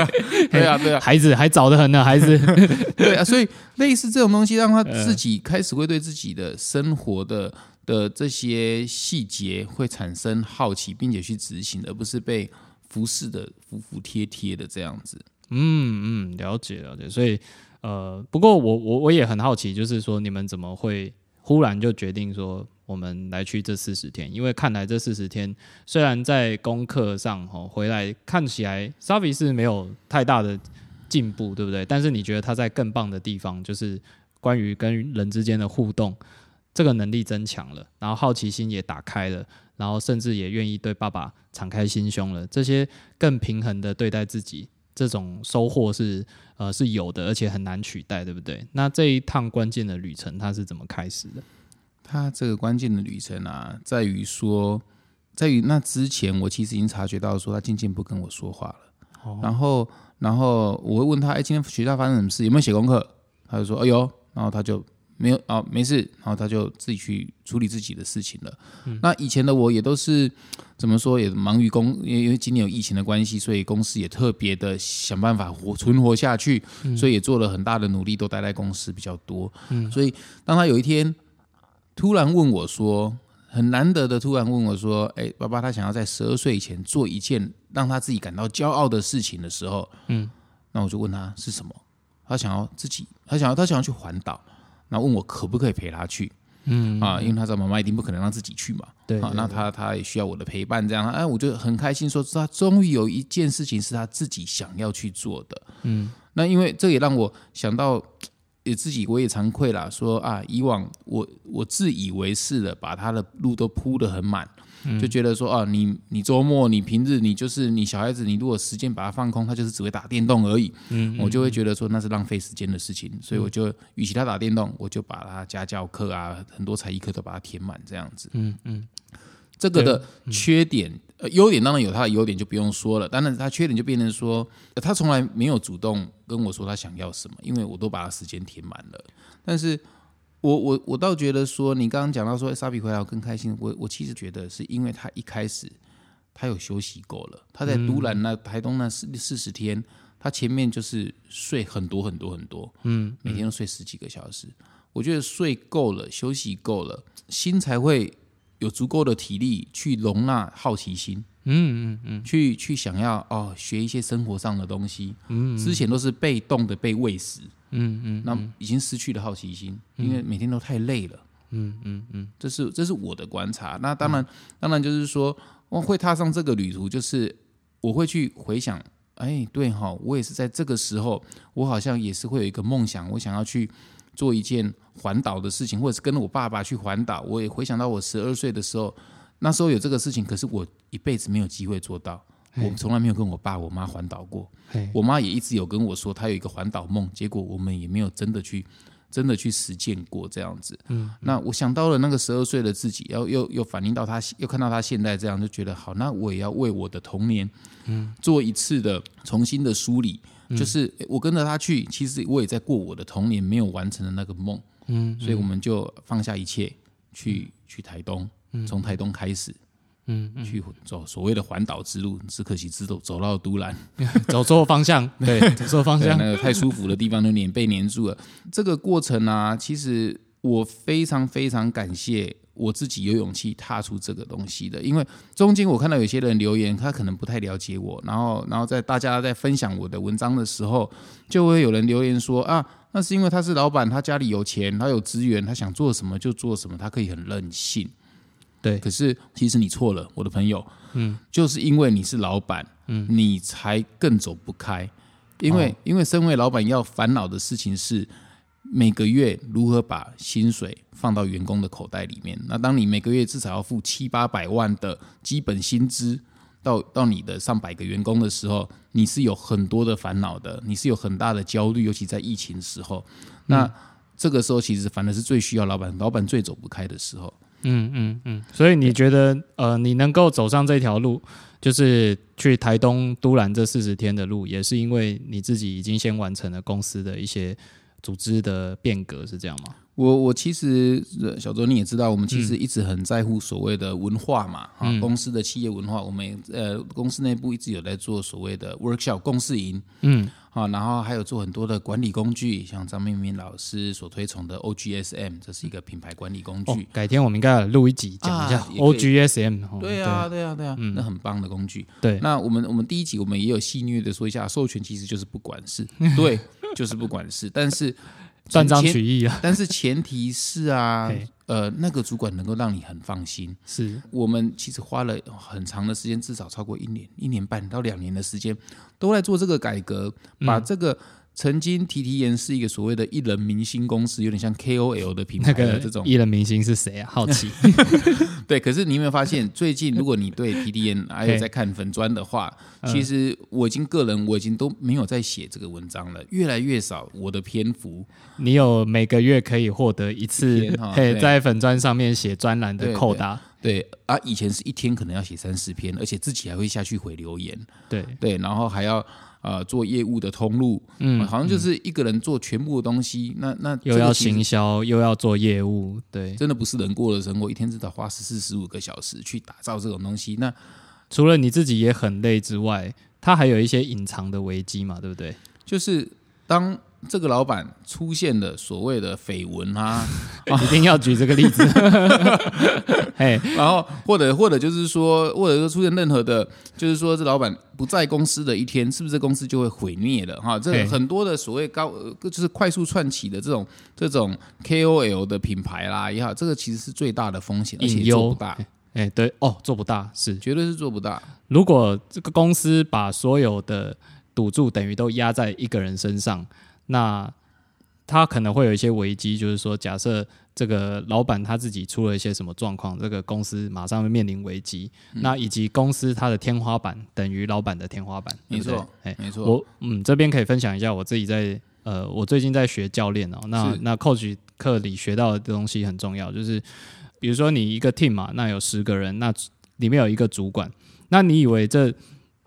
对啊，对啊，孩子还早得很呢，孩子。(laughs) 对啊，所以类似这种东西，让他自己开始会对自己的生活的的这些细节会产生好奇，并且去执行，而不是被服侍的服服帖帖的这样子。嗯嗯，了解了解。所以呃，不过我我我也很好奇，就是说你们怎么会忽然就决定说？我们来去这四十天，因为看来这四十天虽然在功课上哈回来看起来 s a v i 是没有太大的进步，对不对？但是你觉得他在更棒的地方，就是关于跟人之间的互动，这个能力增强了，然后好奇心也打开了，然后甚至也愿意对爸爸敞开心胸了，这些更平衡的对待自己，这种收获是呃是有的，而且很难取代，对不对？那这一趟关键的旅程，它是怎么开始的？他这个关键的旅程啊，在于说，在于那之前，我其实已经察觉到说，他渐渐不跟我说话了。然后，然后我会问他：“哎，今天学校发生什么事？有没有写功课？”他就说：“哎呦。”然后他就没有啊，没事。然后他就自己去处理自己的事情了。那以前的我也都是怎么说？也忙于公，因为今年有疫情的关系，所以公司也特别的想办法活存活下去，所以也做了很大的努力，都待在公司比较多。嗯所以当他有一天。突然问我说：“很难得的，突然问我说，哎，爸爸，他想要在十二岁以前做一件让他自己感到骄傲的事情的时候，嗯，那我就问他是什么？他想要自己，他想要，他想要去环岛，那问我可不可以陪他去？嗯啊，因为他知道妈妈一定不可能让自己去嘛，对啊，那他他也需要我的陪伴，这样，哎，我就很开心，说他终于有一件事情是他自己想要去做的，嗯，那因为这也让我想到。也自己我也惭愧啦，说啊，以往我我自以为是的，把他的路都铺得很满，就觉得说啊，你你周末你平日你就是你小孩子，你如果时间把它放空，他就是只会打电动而已，嗯，我就会觉得说那是浪费时间的事情，所以我就与其他打电动，我就把他家教课啊，很多才艺课都把它填满这样子，嗯嗯。这个的缺点，呃，优点当然有他的优点，就不用说了。当然，他缺点就变成说，他从来没有主动跟我说他想要什么，因为我都把他时间填满了。但是，我我我倒觉得说，你刚刚讲到说沙比回来更开心，我我其实觉得是因为他一开始他有休息够了，他在都兰那台东那四四十天，他前面就是睡很多很多很多，嗯，每天都睡十几个小时。我觉得睡够了，休息够了，心才会有足够的体力去容纳好奇心，嗯嗯嗯去去想要哦学一些生活上的东西。嗯之前都是被动的被喂食，嗯嗯那已经失去了好奇心，因为每天都太累了。嗯嗯嗯这是这是我的观察。那当然，当然就是说，我会踏上这个旅途，就是我会去回想，哎，对哈，我也是在这个时候，我好像也是会有一个梦想，我想要去做一件环岛的事情，或者是跟我爸爸去环岛。我也回想到我十二岁的时候，那时候有这个事情，可是我一辈子没有机会做到。我从来没有跟我爸我妈环岛过，我妈也一直有跟我说她有一个环岛梦，结果我们也没有真的去真的去实践过这样子。嗯，那我想到了那个十二岁的自己，要又又反映到他，又看到他现在这样，就觉得好，那我也要为我的童年，嗯，做一次的重新的梳理。就是我跟着他去，其实我也在过我的童年没有完成的那个梦。嗯所以我们就放下一切，去去台东，从台东开始。嗯去走所谓的环岛之路，只可惜只走走到都兰，(laughs) 走错方向，对，走错方，向那，个太舒服的地方都黏被黏住了。这个过程啊，其实我非常非常感谢我自己有勇气踏出这个东西的，因为中间我看到有些人留言，他可能不太了解我，然后然后在大家在分享我的文章的时候，就会有人留言说啊，那是因为他是老板，他家里有钱，他有资源，他想做什么就做什么，他可以很任性。对可是其实你错了，我的朋友，嗯，就是因为你是老板，嗯，你才更走不开，因为、因为身为老板要烦恼的事情是每个月如何把薪水放到员工的口袋里面。那当你每个月至少要付七八百万的基本薪资到到你的上百个员工的时候，你是有很多的烦恼的，你是有很大的焦虑，尤其在疫情时候，那。这个时候其实反而是最需要老板，老板最走不开的时候。嗯嗯嗯，所以你觉得呃，你能够走上这条路，就是去台东都兰这四十天的路，也是因为你自己已经先完成了公司的一些组织的变革，是这样吗？我我其实呃小周你也知道，我们其实一直很在乎所谓的文化嘛，啊、公司的企业文化，我们也呃公司内部一直有在做所谓的 workshop 共事营，嗯，好，然后还有做很多的管理工具，像张明明老师所推崇的 OGSM，这是一个品牌管理工具。哦，改天我们应该来录一集讲一下 OGSM、哦。对啊，对啊，对啊，那很棒的工具。对，那我们我们第一集我们也有戏谑的说一下，授权其实就是不管事，(laughs) 对，就是不管事，但是断章取义啊，但是前提是啊 (laughs) 嘿，呃，那个主管能够让你很放心。是我们其实花了很长的时间，至少超过一年、一年半到两年的时间，都在做这个改革，把嗯这个曾经提提研是一个所谓的艺人明星公司，有点像 KOL 的品牌那个的这种艺人明星是谁啊？好奇。(laughs) 对，可是你有没有发现，最近如果你对 T T N 还有在看粉砖的话，(laughs) 嗯其实我已经个人我已经都没有在写这个文章了，越来越少我的篇幅。你有每个月可以获得一一次天哈，嘿，在粉砖上面写专栏的扣打。对啊，以前是一天可能要写三四篇，而且自己还会下去回留言，对，对，然后还要呃做业务的通路，嗯，好像就是一个人做全部的东西，那那又要行销，又要做业务，对。真的不是人过的生活，一天至少花十四十五个小时去打造这种东西，那除了你自己也很累之外，它还有一些隐藏的危机嘛，对不对？就是当这个老板出现了所谓的绯闻 (laughs) 啊，一定要举这个例子。(laughs) 嘿，然后或者或者就是说，或者说出现任何的，就是说这老板不在公司的一天，是不是这公司就会毁灭了？哈，这很多的所谓高，呃就是快速窜起的这种这种 KOL 的品牌啦也好，这个其实是最大的风险，而且做不大，哎，对哦，做不大是。绝对是做不大。如果这个公司把所有的赌注等于都压在一个人身上，那他可能会有一些危机，就是说，假设这个老板他自己出了一些什么状况，这个公司马上会面临危机。嗯那以及公司它的天花板等于老板的天花板，没错？哎，没错，我嗯这边可以分享一下我自己在呃，我最近在学教练哦，那那 coach 课里学到的东西很重要，就是比如说你一个 team 嘛，那有十个人，那里面有一个主管，那你以为这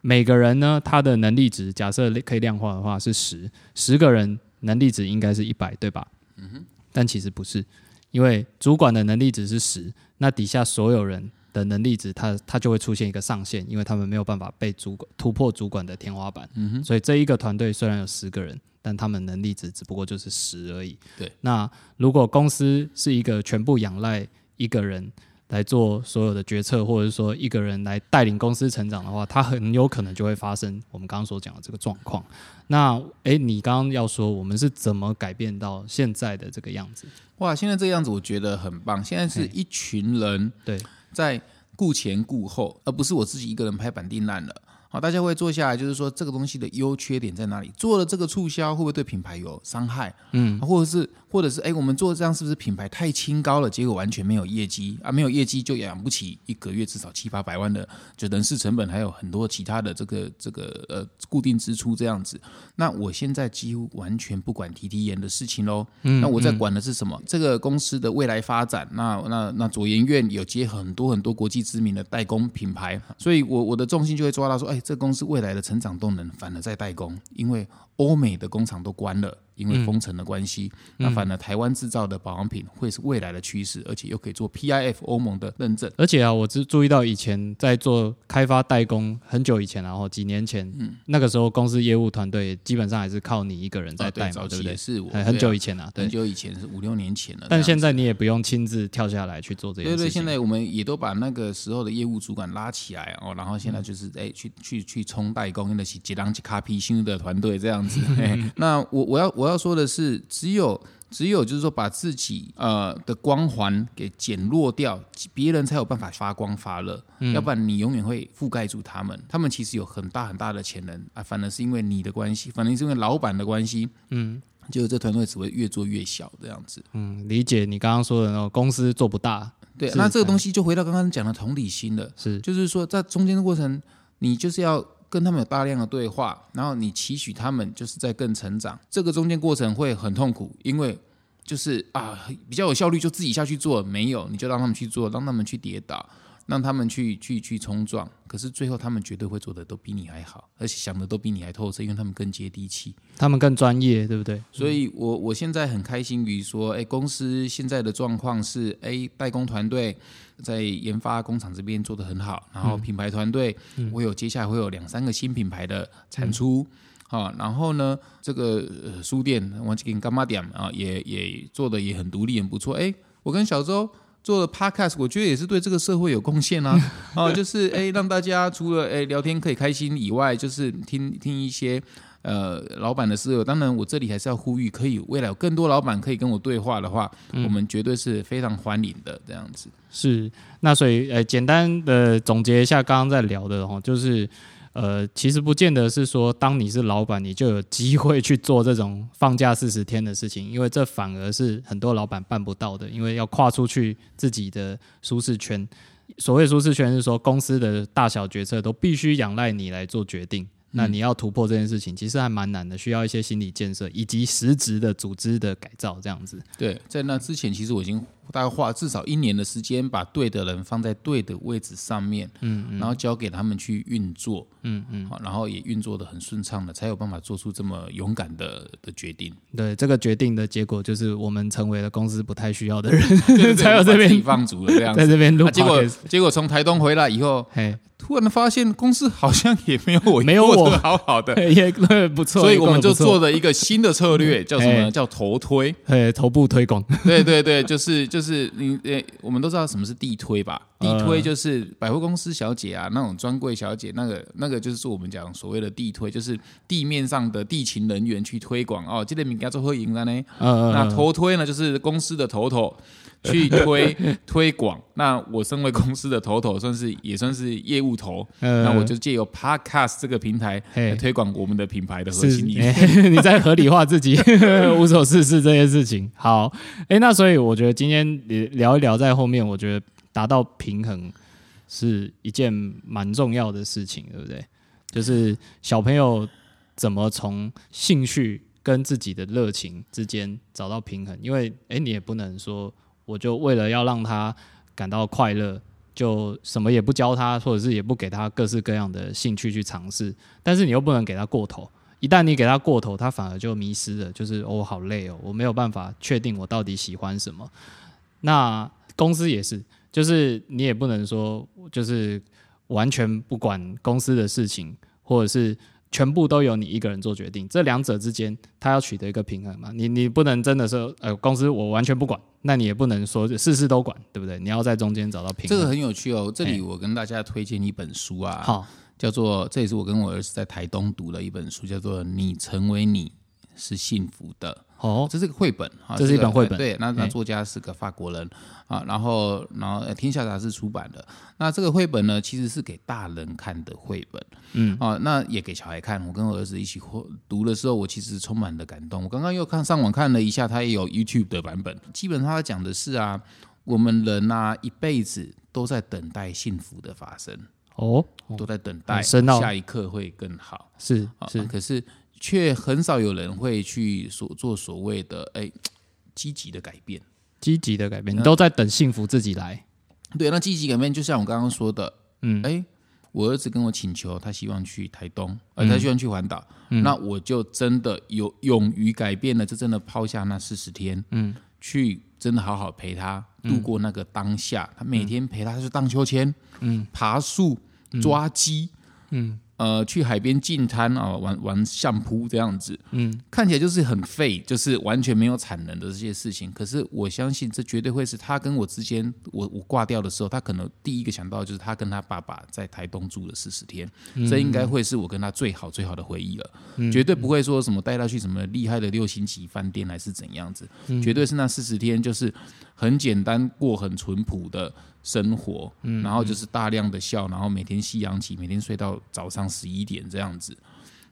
每个人呢他的能力值假设可以量化的话是十，十个人能力值应该是一百，对吧？嗯哼，但其实不是，因为主管的能力值是十，那底下所有人的能力值，它它就会出现一个上限，因为他们没有办法被主管突破主管的天花板。嗯哼，所以这一个团队虽然有十个人，但他们能力值只不过就是十而已。对，那如果公司是一个全部仰赖一个人来做所有的决策，或者是说一个人来带领公司成长的话，他很有可能就会发生我们刚刚所讲的这个状况。那诶，你刚刚要说我们是怎么改变到现在的这个样子？哇，现在这个样子我觉得很棒。现在是一群人对，在顾前顾后，而不是我自己一个人拍板定烂了。好，大家会坐下来，就是说这个东西的优缺点在哪里？做了这个促销会不会对品牌有伤害？嗯，或者是，或者是，哎，我们做这样是不是品牌太清高了？结果完全没有业绩啊，没有业绩就养不起一个月至少七八百万的就人事成本，还有很多其他的这个这个呃固定支出这样子。那我现在几乎完全不管提提研的事情喽。嗯那我在管的是什么？这个公司的未来发展。那那那左研院有接很多很多国际知名的代工品牌，所以我我的重心就会抓到说，哎，这公司未来的成长动能反而在代工，因为欧美的工厂都关了。因为封城的关系，那反而台湾制造的保养品会是未来的趋势，而且又可以做 PIF 欧盟的认证。而且啊，我只注意到以前在做开发代工，很久以前然后几年前，嗯那个时候公司业务团队基本上还是靠你一个人在啊带嘛，对不对也？是我很很久以前，前啊，很。久以前是五六年前了。但现在你也不用亲自跳下来去做这些对对。现在我们也都把那个时候的业务主管拉起来哦，然后嗯现在就是哎、去去去冲代工，因为是几档几卡皮新的团队这样子。(laughs) 哎那我我要我要说的是，只有只有就是说把自己呃的光环给减弱掉，别人才有办法发光发热，嗯要不然你永远会覆盖住他们。他们其实有很大很大的潜能啊，反而是因为你的关系，反而是因为老板的关系，嗯结果这团队只会越做越小这样子。嗯，理解你刚刚说的那种公司做不大，对，那这个东西就回到刚刚讲的同理心了。是就是说，在中间的过程，你就是要跟他们有大量的对话，然后你期许他们就是在更成长。这个中间过程会很痛苦，因为就是啊，比较有效率就自己下去做，没有你就让他们去做，让他们去跌倒，让他们去去去冲撞。可是最后他们绝对会做的都比你还好，而且想的都比你还透彻，因为他们更接地气。他们更专业，对不对？所以我我现在很开心于说，哎，公司现在的状况是，哎，代工团队在研发工厂这边做得很好，然后品牌团队，我有接下来会有两三个新品牌的产出。好、然后呢，这个、呃、书店我给干妈点啊，也也做的也很独立，很不错。哎，我跟小周做了 podcast，我觉得也是对这个社会有贡献啊。哦，(laughs) 就是哎，让大家除了哎聊天可以开心以外，就是听听一些呃老板的思维。当然，我这里还是要呼吁，可以未来有更多老板可以跟我对话的话，我们绝对是非常欢迎的。这样子，是，那所以呃，简单的总结一下刚刚在聊的哦，就是呃，其实不见得是说当你是老板，你就有机会去做这种放假四十天的事情，因为这反而是很多老板办不到的，因为要跨出去自己的舒适圈。所谓舒适圈是说公司的大小决策都必须仰赖你来做决定。那你要突破这件事情，其实还蛮难的，需要一些心理建设以及实质的组织的改造，这样子。对，在那之前，其实我已经大概花至少一年的时间，把对的人放在对的位置上面，嗯然后交给他们去运作，嗯嗯，好，然后也运作的很顺畅了，才有办法做出这么勇敢的的决定。对，这个决定的结果就是我们成为了公司不太需要的人，对对对 (laughs) 才有这边放逐了这样子。在这边录啊、结果。结果从台东回来以后，嘿，突然的发现公司好像也没有我没有我。好好的，(laughs) 也不错，所以我们就做了一个新的策略，叫什么叫头推。嘿头部推广，对对对，就是就是你呃，我们都知道什么是地推吧？地呃推就是百货公司小姐啊，那种专柜小姐，那个那个就是我们讲所谓的地推，就是地面上的地勤人员去推广哦，这类名该做会赢了呢。嗯那头推呢，就是公司的头头 (laughs) 去推推广。那我身为公司的头头，算是也算是业务头，呃那我就借由 Podcast 这个平台来推广我们的品牌的核心理念。哎 (laughs) 你在合理化自己 (laughs) 无所事事这件事情。好，哎，那所以我觉得今天聊一聊，在后面我觉得达到平衡是一件蛮重要的事情，对不对？就是小朋友怎么从兴趣跟自己的热情之间找到平衡，因为诶，你也不能说我就为了要让他感到快乐，就什么也不教他，或者是也不给他各式各样的兴趣去尝试，但是你又不能给他过头。一旦你给他过头，他反而就迷失了，就是哦，好累哦，我没有办法确定我到底喜欢什么。那公司也是，就是你也不能说就是完全不管公司的事情，或者是全部都由你一个人做决定，这两者之间他要取得一个平衡嘛。你你不能真的说呃公司我完全不管，那你也不能说事事都管，对不对？你要在中间找到平衡。这个很有趣哦。这里我跟大家推荐一本书啊，好，叫做这也是我跟我儿子在台东读的一本书，叫做《你成为你是幸福的》。哦，这是个绘本啊，这是一本绘本对，那那哎作家是个法国人啊，然后然后呃天下杂志出版的。那这个绘本呢，其实是给大人看的绘本，嗯啊，那也给小孩看。我跟我儿子一起或读的时候，我其实充满了感动。我刚刚又看上网看了一下，它也有 YouTube 的版本。基本上它讲的是啊，我们人啊一辈子都在等待幸福的发生，哦，都在等待下一刻会更好。是啊，是，可是却很少有人会去所做所谓的哎 (tsk) 积极的改变。积极的改变，你都在等幸福自己来。对，那积极改变就像我刚刚说的，嗯。哎，我儿子跟我请求，他希望去台东，嗯。呃，他希望去环岛，那我就真的有勇于改变了，就真的抛下那四十天，嗯，去真的好好陪他度过那个当下。他每天陪他去荡秋千，嗯，爬树、抓鸡，嗯呃，去海边进滩啊，玩玩相扑这样子，嗯，看起来就是很废，就是完全没有产能的这些事情。可是我相信，这绝对会是他跟我之间，我我挂掉的时候，他可能第一个想到就是他跟他爸爸在台东住了四十天，这应该会是我跟他最好最好的回忆了。绝对不会说什么带他去什么厉害的六星级饭店还是怎样子，绝对是那四十天就是很简单过很淳朴的生活，然后就是大量的笑，然后每天夕阳起，每天睡到早上十一点这样子。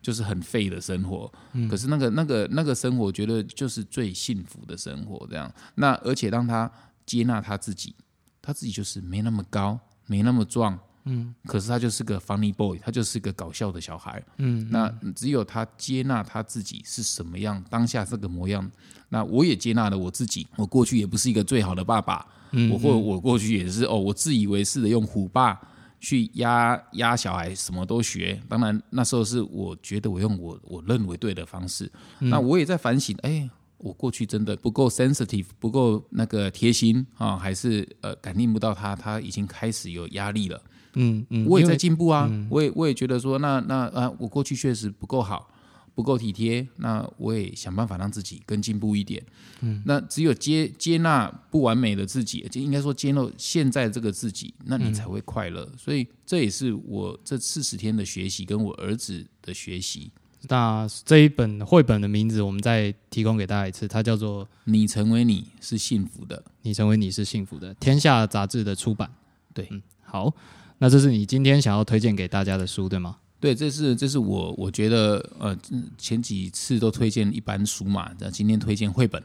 就是很废的生活，可是那个那个那个生活，我觉得就是最幸福的生活。这样，那而且让他接纳他自己，他自己就是没那么高，没那么壮，嗯，可是他就是个 funny boy，他就是个搞笑的小孩，嗯，那只有他接纳他自己是什么样，当下这个模样，那我也接纳了我自己，我过去也不是一个最好的爸爸，嗯我或我过去也是哦，我自以为是的用虎爸去压压小孩，什么都学。当然那时候是我觉得我用我我认为对的方式，嗯那我也在反省，哎。我过去真的不够 sensitive，不够那个贴心啊，还是呃感应不到他，他已经开始有压力了。嗯嗯，我也在进步啊，我也我也觉得说，那那啊，我过去确实不够好，不够体贴，那我也想办法让自己更进步一点。嗯，那只有接接纳不完美的自己，就应该说接纳现在这个自己，那你才会快乐。所以这也是我这四十天的学习，跟我儿子的学习。那这一本绘本的名字，我们再提供给大家一次，它叫做《你成为你是幸福的，你成为你是幸福的》，天下杂志的出版。对嗯，好，那这是你今天想要推荐给大家的书，对吗？对，这是这是我我觉得呃前几次都推荐一般书嘛，那今天推荐绘本。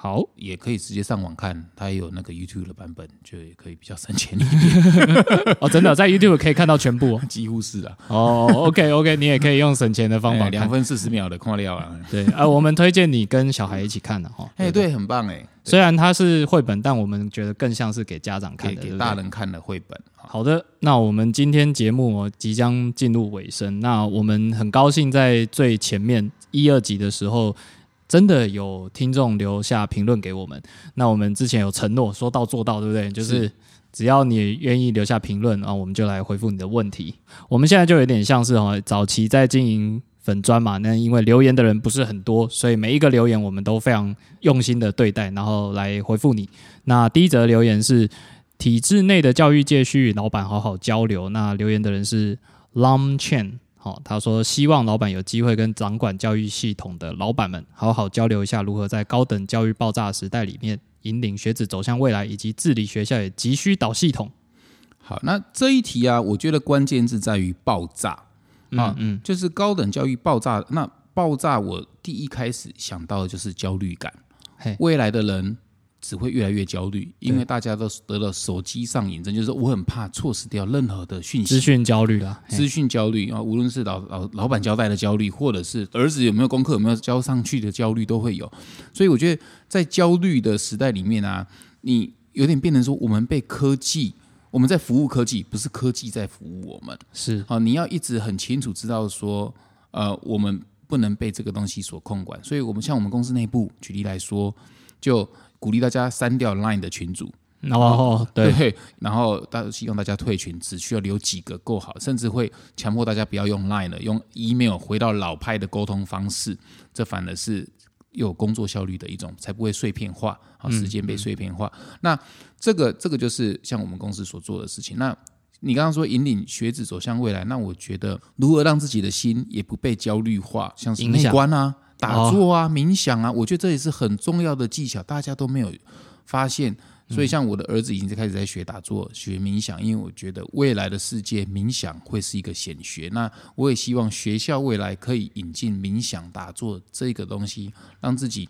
好，也可以直接上网看，它也有那个 YouTube 的版本，就也可以比较省钱一点，(laughs) 哦，真的在 YouTube 可以看到全部哦。几乎是啊，哦，OK OK，你也可以用省钱的方法哎两看。分四十秒的看料啊，对，啊，我们推荐你跟小孩一起看的哈。哎，不对，很棒哎，虽然它是绘本，但我们觉得更像是给家长看的，给大人看的绘本啊，好的，那我们今天节目哦即将进入尾声，那我们很高兴在最前面一二集的时候，真的有听众留下评论给我们。那我们之前有承诺说到做到，对不对？就是是只要你愿意留下评论，啊我们就来回复你的问题。我们现在就有点像是哈，早期在经营。粉砖嘛，那因为留言的人不是很多，所以每一个留言我们都非常用心的对待，然后来回复你。那第一则留言是体制内的教育界需与老板好好交流。那留言的人是 Lam Chen，好、他说希望老板有机会跟掌管教育系统的老板们好好交流一下，如何在高等教育爆炸时代里面引领学子走向未来，以及治理学校也急需导系统。好，那这一题啊，我觉得关键字在于爆炸啊，嗯就是高等教育爆炸。那爆炸，我第一开始想到的就是焦虑感嘿，未来的人只会越来越焦虑，因为大家都得了手机上瘾症，就是我很怕错失掉任何的讯息。资讯焦虑啦，资讯焦虑啊，无论是老老老板交代的焦虑，或者是儿子有没有功课有没有交上去的焦虑，都会有。所以我觉得在焦虑的时代里面啊，你有点变成说，我们被科技，我们在服务科技，不是科技在服务我们。是啊，你要一直很清楚知道说，呃，我们不能被这个东西所控管。所以，我们像我们公司内部举例来说，就鼓励大家删掉 Line 的群组，然后对，对，然后大希望大家退群，只需要留几个够好，甚至会强迫大家不要用 Line 了，用 email 回到老派的沟通方式，这反而是有工作效率的一种，才不会碎片化，好时间被碎片化。那这个这个就是像我们公司所做的事情。那你刚刚说引领学子走向未来，那我觉得如何让自己的心也不被焦虑化，像是内影响观啊、打坐啊、冥想啊，我觉得这也是很重要的技巧，大家都没有发现。所以，像我的儿子已经在开始在学打坐、学冥想，因为我觉得未来的世界冥想会是一个显学。那我也希望学校未来可以引进冥想、打坐这个东西，让自己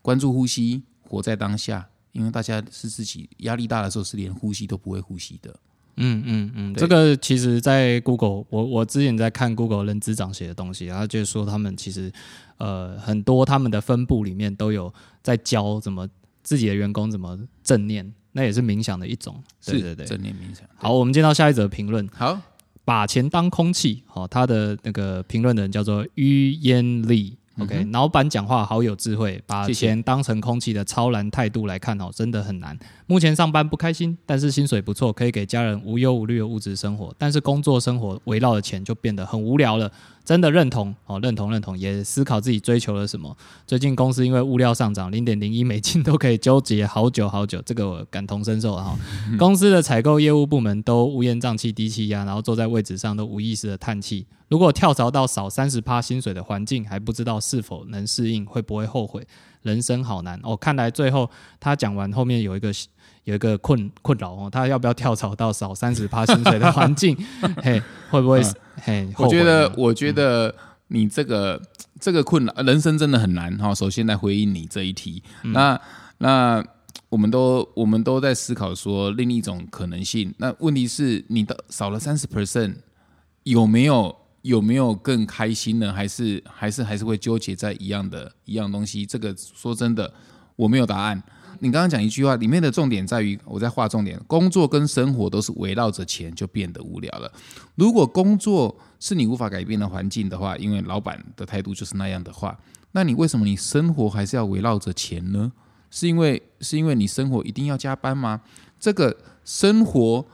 关注呼吸，活在当下。因为大家是自己压力大的时候，是连呼吸都不会呼吸的。嗯嗯嗯，这个其实，在 Google，我我之前在看 Google 人资长写的东西，然后就是说他们其实呃很多他们的分部里面都有在教怎么自己的员工怎么正念，那也是冥想的一种。对是对对。正念冥想。好，我们见到下一则评论，好，把钱当空气。好、他的那个评论的人叫做于烟丽。OK，、老板讲话好有智慧，把钱当成空气的超然态度来看哦，真的很难。目前上班不开心，但是薪水不错，可以给家人无忧无虑的物质生活。但是工作生活围绕的钱就变得很无聊了。真的认同哦，认同认同，也思考自己追求了什么。最近公司因为物料上涨，零点零一美金都可以纠结好久好久，这个我感同身受啊哈。公司的采购业务部门都乌烟瘴气、低气压，然后坐在位置上都无意识的叹气。如果跳槽到少三十趴薪水的环境，还不知道是否能适应，会不会后悔？人生好难哦。看来最后他讲完后面有一个有一个困困扰哦，他要不要跳槽到少三十趴薪水的环境？(laughs) 嘿，会不会？嘿，我觉得我觉得你这个这个困扰，人生真的很难哈。首先来回应你这一题，那那我们都我们都在思考说另一种可能性。那问题是你的少了三十 percent，有没有有没有更开心呢？还是还是还是会纠结在一样的一样东西？这个说真的，我没有答案。你刚刚讲一句话，里面的重点在于我在画重点，工作跟生活都是围绕着钱，就变得无聊了。如果工作是你无法改变的环境的话，因为老板的态度就是那样的话，那你为什么你生活还是要围绕着钱呢？是因为是因为你生活一定要加班吗？这个生活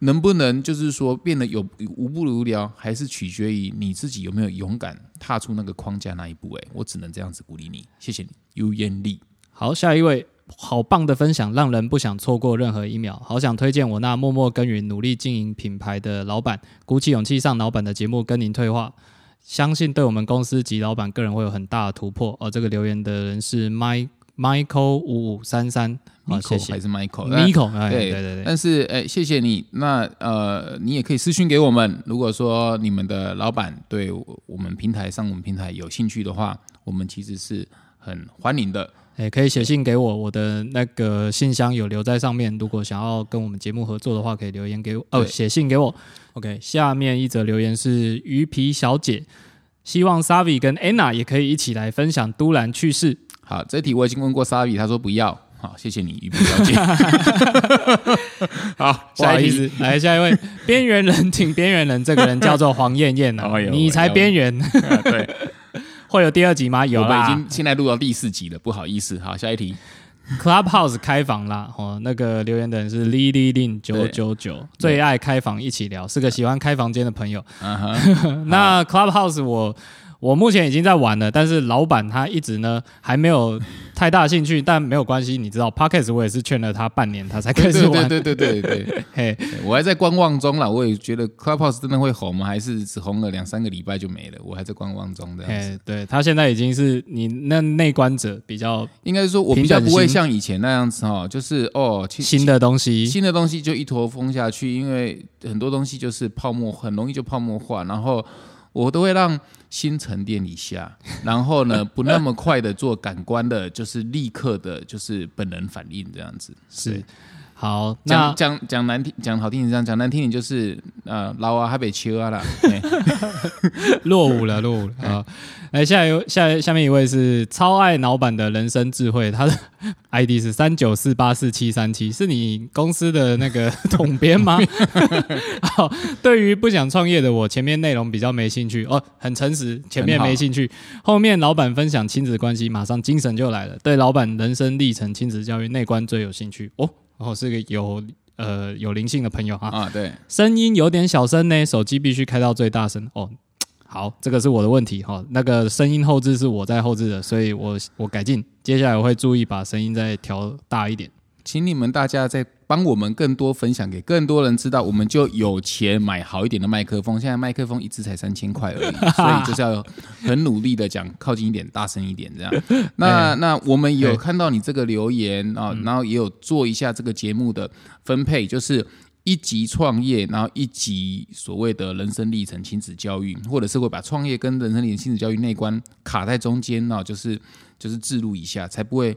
能不能就是说变得有无不无聊，还是取决于你自己有没有勇敢踏出那个框架那一步、哎，我只能这样子鼓励你，谢谢你，尤艳丽。好，下一位，好棒的分享，让人不想错过任何一秒。好想推荐我那默默耕耘、努力经营品牌的老板，鼓起勇气上老板的节目跟您对话，相信对我们公司及老板个人会有很大的突破。哦，这个留言的人是 My Michael 五五三三，好，谢 Michael 谢还是 Michael？那 Michael，哎，对对对对，但是，哎，谢谢你。那呃，你也可以私信给我们。如果说你们的老板对我我们平台上我们平台有兴趣的话，我们其实是很欢迎的。哎，可以写信给我，我的那个信箱有留在上面。如果想要跟我们节目合作的话，可以留言给我，哦，对写信给我。OK，下面一则留言是鱼皮小姐，希望 Savi 跟 Anna 也可以一起来分享都兰趣事。好，这题我已经问过 Savi，他说不要。好，谢谢你，鱼皮小姐。(laughs) (laughs) 好，不好。意思，来下一位边缘人请边缘人，这个人叫做黄燕燕啊哎，你才边缘，啊对，会有第二集吗？有我们已啦经现在录到第四集了，不好意思。好，下一题。Clubhouse 开房啦，哦，那个留言的人是 Lily Lin 九九九，最爱开房一起聊，是个喜欢开房间的朋友。(laughs) 那 Clubhouse 我我目前已经在玩了，但是老板他一直呢还没有太大兴趣，但没有关系，你知道 p o c k e t 我也是劝了他半年，他才开始玩。对对对对对，(laughs) 嘿，我还在观望中啦。我也觉得 Clubhouse 真的会红吗？还是只红了两三个礼拜就没了？我还在观望中这样子。对他现在已经是你那内观者比较应该是说，我比较不会像以前那样子哈，就是哦，新的东西。新的东西就一坨蜂下去，因为很多东西就是泡沫，很容易就泡沫化。然后我都会让心沉淀一下，(laughs) 然后呢，不那么快的做感官的，就是立刻的，就是本能反应这样子。是好，那讲讲讲难听，讲好听点这样，讲难听点就是呃，老啊还被秋啊啦。嘿 (laughs) 落伍了，落伍了 (laughs) 啊！来，下一位下下面一位是超爱老板的人生智慧，他的 (laughs) ID 是三九四八四七三七，是你公司的那个统编吗？好，对于不想创业的我，前面内容比较没兴趣哦，很诚实，前面没兴趣，后面老板分享亲子关系，马上精神就来了。对老板人生历程、亲子教育、内观最有兴趣哦。哦，是个有呃有灵性的朋友哈。啊，对，声音有点小声呢，手机必须开到最大声哦。好，这个是我的问题哈。那个声音后置是我在后置的，所以我我改进，接下来我会注意把声音再调大一点。请你们大家再帮我们更多分享给更多人知道，我们就有钱买好一点的麦克风。现在麦克风一支才三千块而已，所以就是要很努力的讲，靠近一点，大声一点这样。(laughs) 那那我们有看到你这个留言啊，然后也有做一下这个节目的分配，就是一级创业，然后一级所谓的人生历程亲子教育，或者是会把创业跟人生历程亲子教育那关卡在中间呢，就是就是置入一下，才不会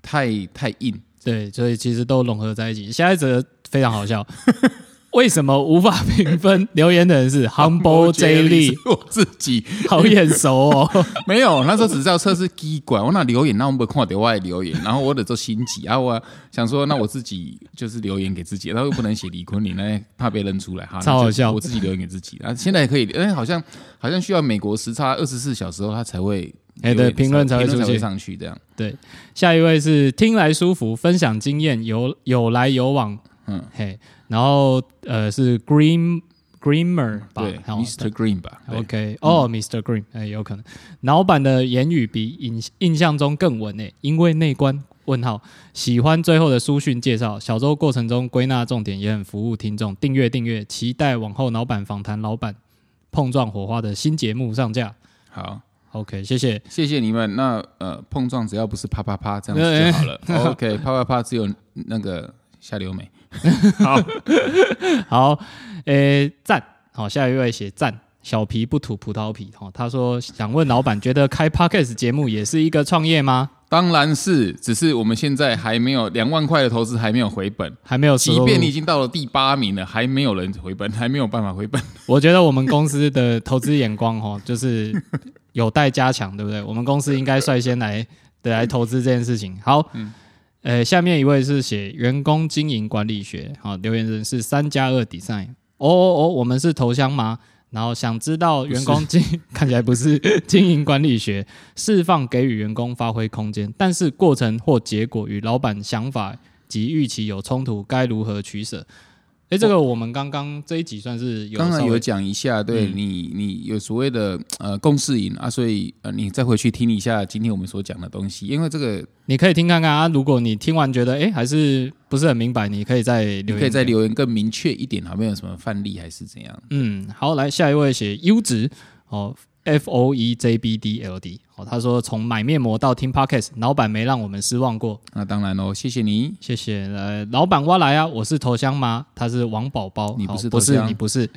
太太硬。对，所以其实都融合在一起。下一则非常好笑，(laughs) 为什么无法评分？留言的人是 (laughs) Humble J 力，我自己好眼熟哦。(laughs) 没有，那时候只知道测试机管，我那留言，那我没看到外留言，然后我得做心急啊，我想说，那我自己就是留言给自己，然后又不能写李坤林，那怕被认出来，哈，超好笑。我自己留言给自己啊，现在也可以，哎，好像好像需要美国时差二十四小时后，他才会。哎，对，评论才会出现。上去，这样。对，下一位是听来舒服，分享经验，有有来有往，嗯，嘿，然后呃是 Green Greener 吧，对，Mr Green 吧，OK，哦，Mr Green，哎，有可能，老板的言语比印印象中更稳诶，因为内观问号，喜欢最后的书讯介绍，小周过程中归纳重点，也很服务听众，订阅订阅，期待往后老板访谈老板碰撞火花的新节目上架，好。OK，谢谢谢谢你们。那呃，碰撞只要不是啪啪啪这样子就好了。(laughs) OK，啪啪啪只有那个下流美。(laughs) 好，好，诶，赞。好，下一位写赞。小皮不吐葡萄皮。哈，他说想问老板，觉得开 Podcast 节目也是一个创业吗？当然是，只是我们现在还没有两万块的投资还没有回本，还没有。即便你已经到了第八名了，还没有人回本，(laughs) 还没有办法回本。我觉得我们公司的投资眼光，哈，(laughs) 就是有待加强，对不对？我们公司应该率先来对来投资这件事情。好，呃，下面一位是写员工经营管理学，好，留言人是三加二 design。哦哦哦，我们是头香吗？然后想知道员工经 (laughs) 看起来不是经营管理学，释放给予员工发挥空间，但是过程或结果与老板想法及预期有冲突，该如何取舍？哎，这个我们刚刚这一集算是刚刚有讲一下，对你，你有所谓的呃共识营啊，所以呃你再回去听一下今天我们所讲的东西，因为这个你可以听看看啊。如果你听完觉得哎还是不是很明白，你可以再留言，可以再留言更明确一点，好没有什么范例还是怎样？嗯，好，来下一位写优质哦。F O E J B D L D，哦，他说从买面膜到听 Podcast，老板没让我们失望过。那当然喽，谢谢你，谢谢。呃，老板挖来啊，我是头香吗？他是王宝宝，你不是不是你不是。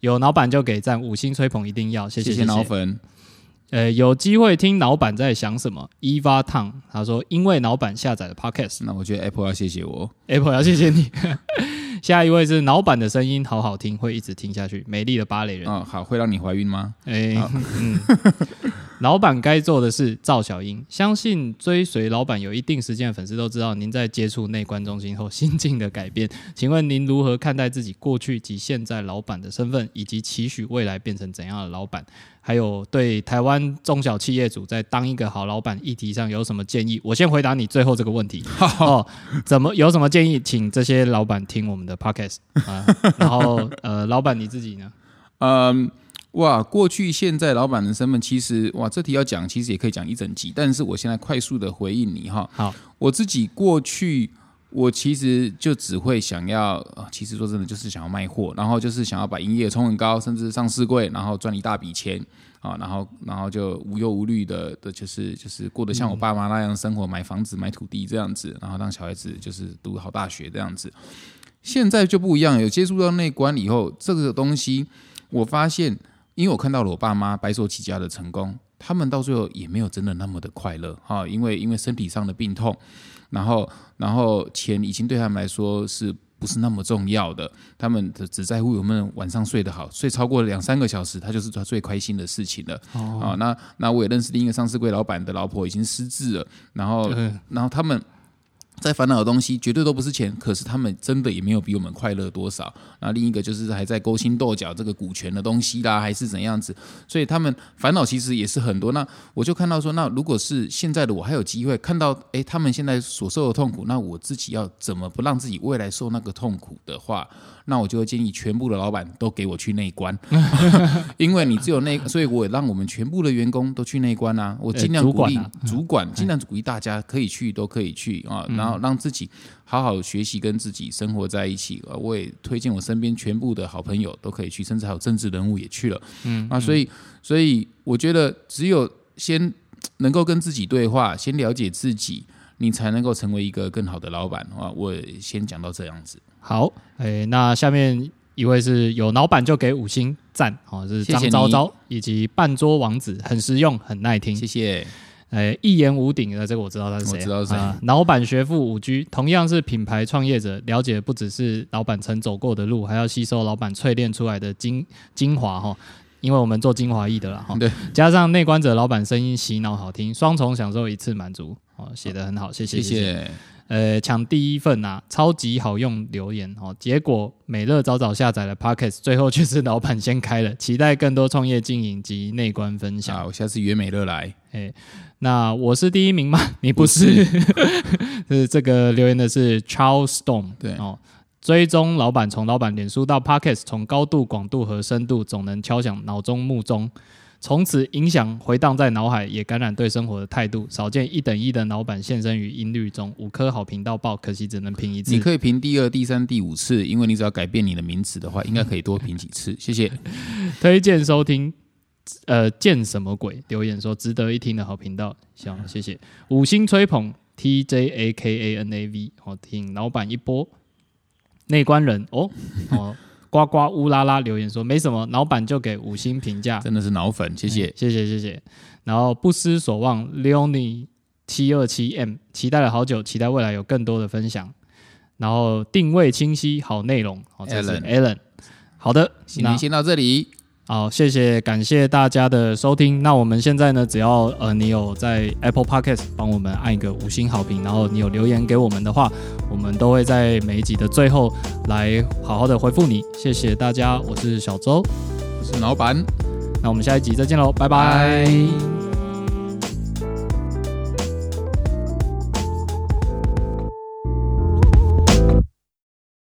有老板就给赞，五星吹捧一定要，谢谢谢谢老粉。呃，有机会听老板在想什么？Eva Tang，他说因为老板下载了 Podcast，那我觉得 Apple 要谢谢我，Apple 要谢谢你。(laughs) 下一位是老板的声音，好好听，会一直听下去。美丽的芭蕾人，嗯，好，会让你怀孕吗？哎，(laughs) 嗯，老板该做的是赵小英，相信追随老板有一定时间的粉丝都知道，您在接触内观中心后心境的改变。(laughs) 请问您如何看待自己过去及现在老板的身份，以及期许未来变成怎样的老板？还有对台湾中小企业主在当一个好老板议题上有什么建议？我先回答你最后这个问题 (laughs) 哦。怎么有什么建议？请这些老板听我们的 podcast 啊。然后呃，老板你自己呢？(laughs) 嗯，哇，过去现在老板的身份其实哇，这题要讲其实也可以讲一整集，但是我现在快速的回应你哈。好，我自己过去。我其实就只会想要，其实说真的，就是想要卖货，然后就是想要把营业冲很高，甚至上市柜，然后赚一大笔钱啊，然后然后就无忧无虑的的，就是就是过得像我爸妈那样生活，买房子、买土地这样子，然后让小孩子就是读好大学这样子。现在就不一样，有接触到内观以后，这个东西我发现，因为我看到了我爸妈白手起家的成功，他们到最后也没有真的那么的快乐哈，因为因为身体上的病痛。然后，然后钱已经对他们来说是不是那么重要的？他们只只在乎有没有晚上睡得好，睡超过两三个小时，他就是他最开心的事情了。啊，那那我也认识另一个上市柜老板的老婆已经失智了，然后然后他们在烦恼的东西绝对都不是钱，可是他们真的也没有比我们快乐多少。那另一个就是还在勾心斗角这个股权的东西啦，还是怎样子，所以他们烦恼其实也是很多。那我就看到说，那如果是现在的我还有机会看到，诶，他们现在所受的痛苦，那我自己要怎么不让自己未来受那个痛苦的话？那我就会建议全部的老板都给我去内关，(laughs) 因为你只有内，所以我也让我们全部的员工都去内关啊。我尽量鼓励主管，尽量鼓励大家可以去，都可以去啊。然后让自己好好学习，跟自己生活在一起。我也推荐我身边全部的好朋友都可以去，甚至还有政治人物也去了。嗯啊，所以所以我觉得只有先能够跟自己对话，先了解自己，你才能够成为一个更好的老板啊。我先讲到这样子。好，哎，那下面一位是有老板就给五星赞，哦，是张昭昭以及半桌王子，很实用，很耐听，谢谢。哎，一言五鼎的这个我知道他是谁，知道是谁。老板学富五 G，同样是品牌创业者，了解不只是老板曾走过的路，还要吸收老板淬炼出来的精精华哈。因为我们做精华艺的啦哈，对，加上内观者老板声音洗脑好听，双重享受一次满足，哦，写的很好，谢谢，谢谢。呃，抢第一份啊，超级好用留言哦。结果美乐早早下载了 Pockets，最后却是老板先开了。期待更多创业经营及内观分享。好，下次约美乐来。哎，那我是第一名吗？你不是。是 (laughs) 这个留言的是 Charles Stone。对哦，追踪老板从老板脸书到 Pockets，从高度、广度和深度总能敲响脑中目中。从此影响回荡在脑海，也感染对生活的态度。少见一等一的老板现身于音律中，五颗好评到爆，可惜只能评一次。你可以评第二、第三、第五次，因为你只要改变你的名词的话，应该可以多评几次。(laughs) 谢谢。推荐收听，呃，见什么鬼？留言说值得一听的好频道，行，(laughs) 谢谢。五星吹捧 T J A K A N A V，好听。老板一波内观人哦哦。呱呱乌拉拉留言说没什么，老板就给五星评价，真的是脑粉，谢谢谢谢谢谢。然后不失所望，Leonie 七二七 M 期待了好久，期待未来有更多的分享。然后定位清晰，好内容，好这是 Allen 好的，那先到这里。好，谢谢，感谢大家的收听。那我们现在呢，只要呃你有在 Apple Podcast 帮我们按一个五星好评，然后你有留言给我们的话，我们都会在每一集的最后来好好的回复你。谢谢大家，我是小周，我是老板，那我们下一集再见喽，拜拜。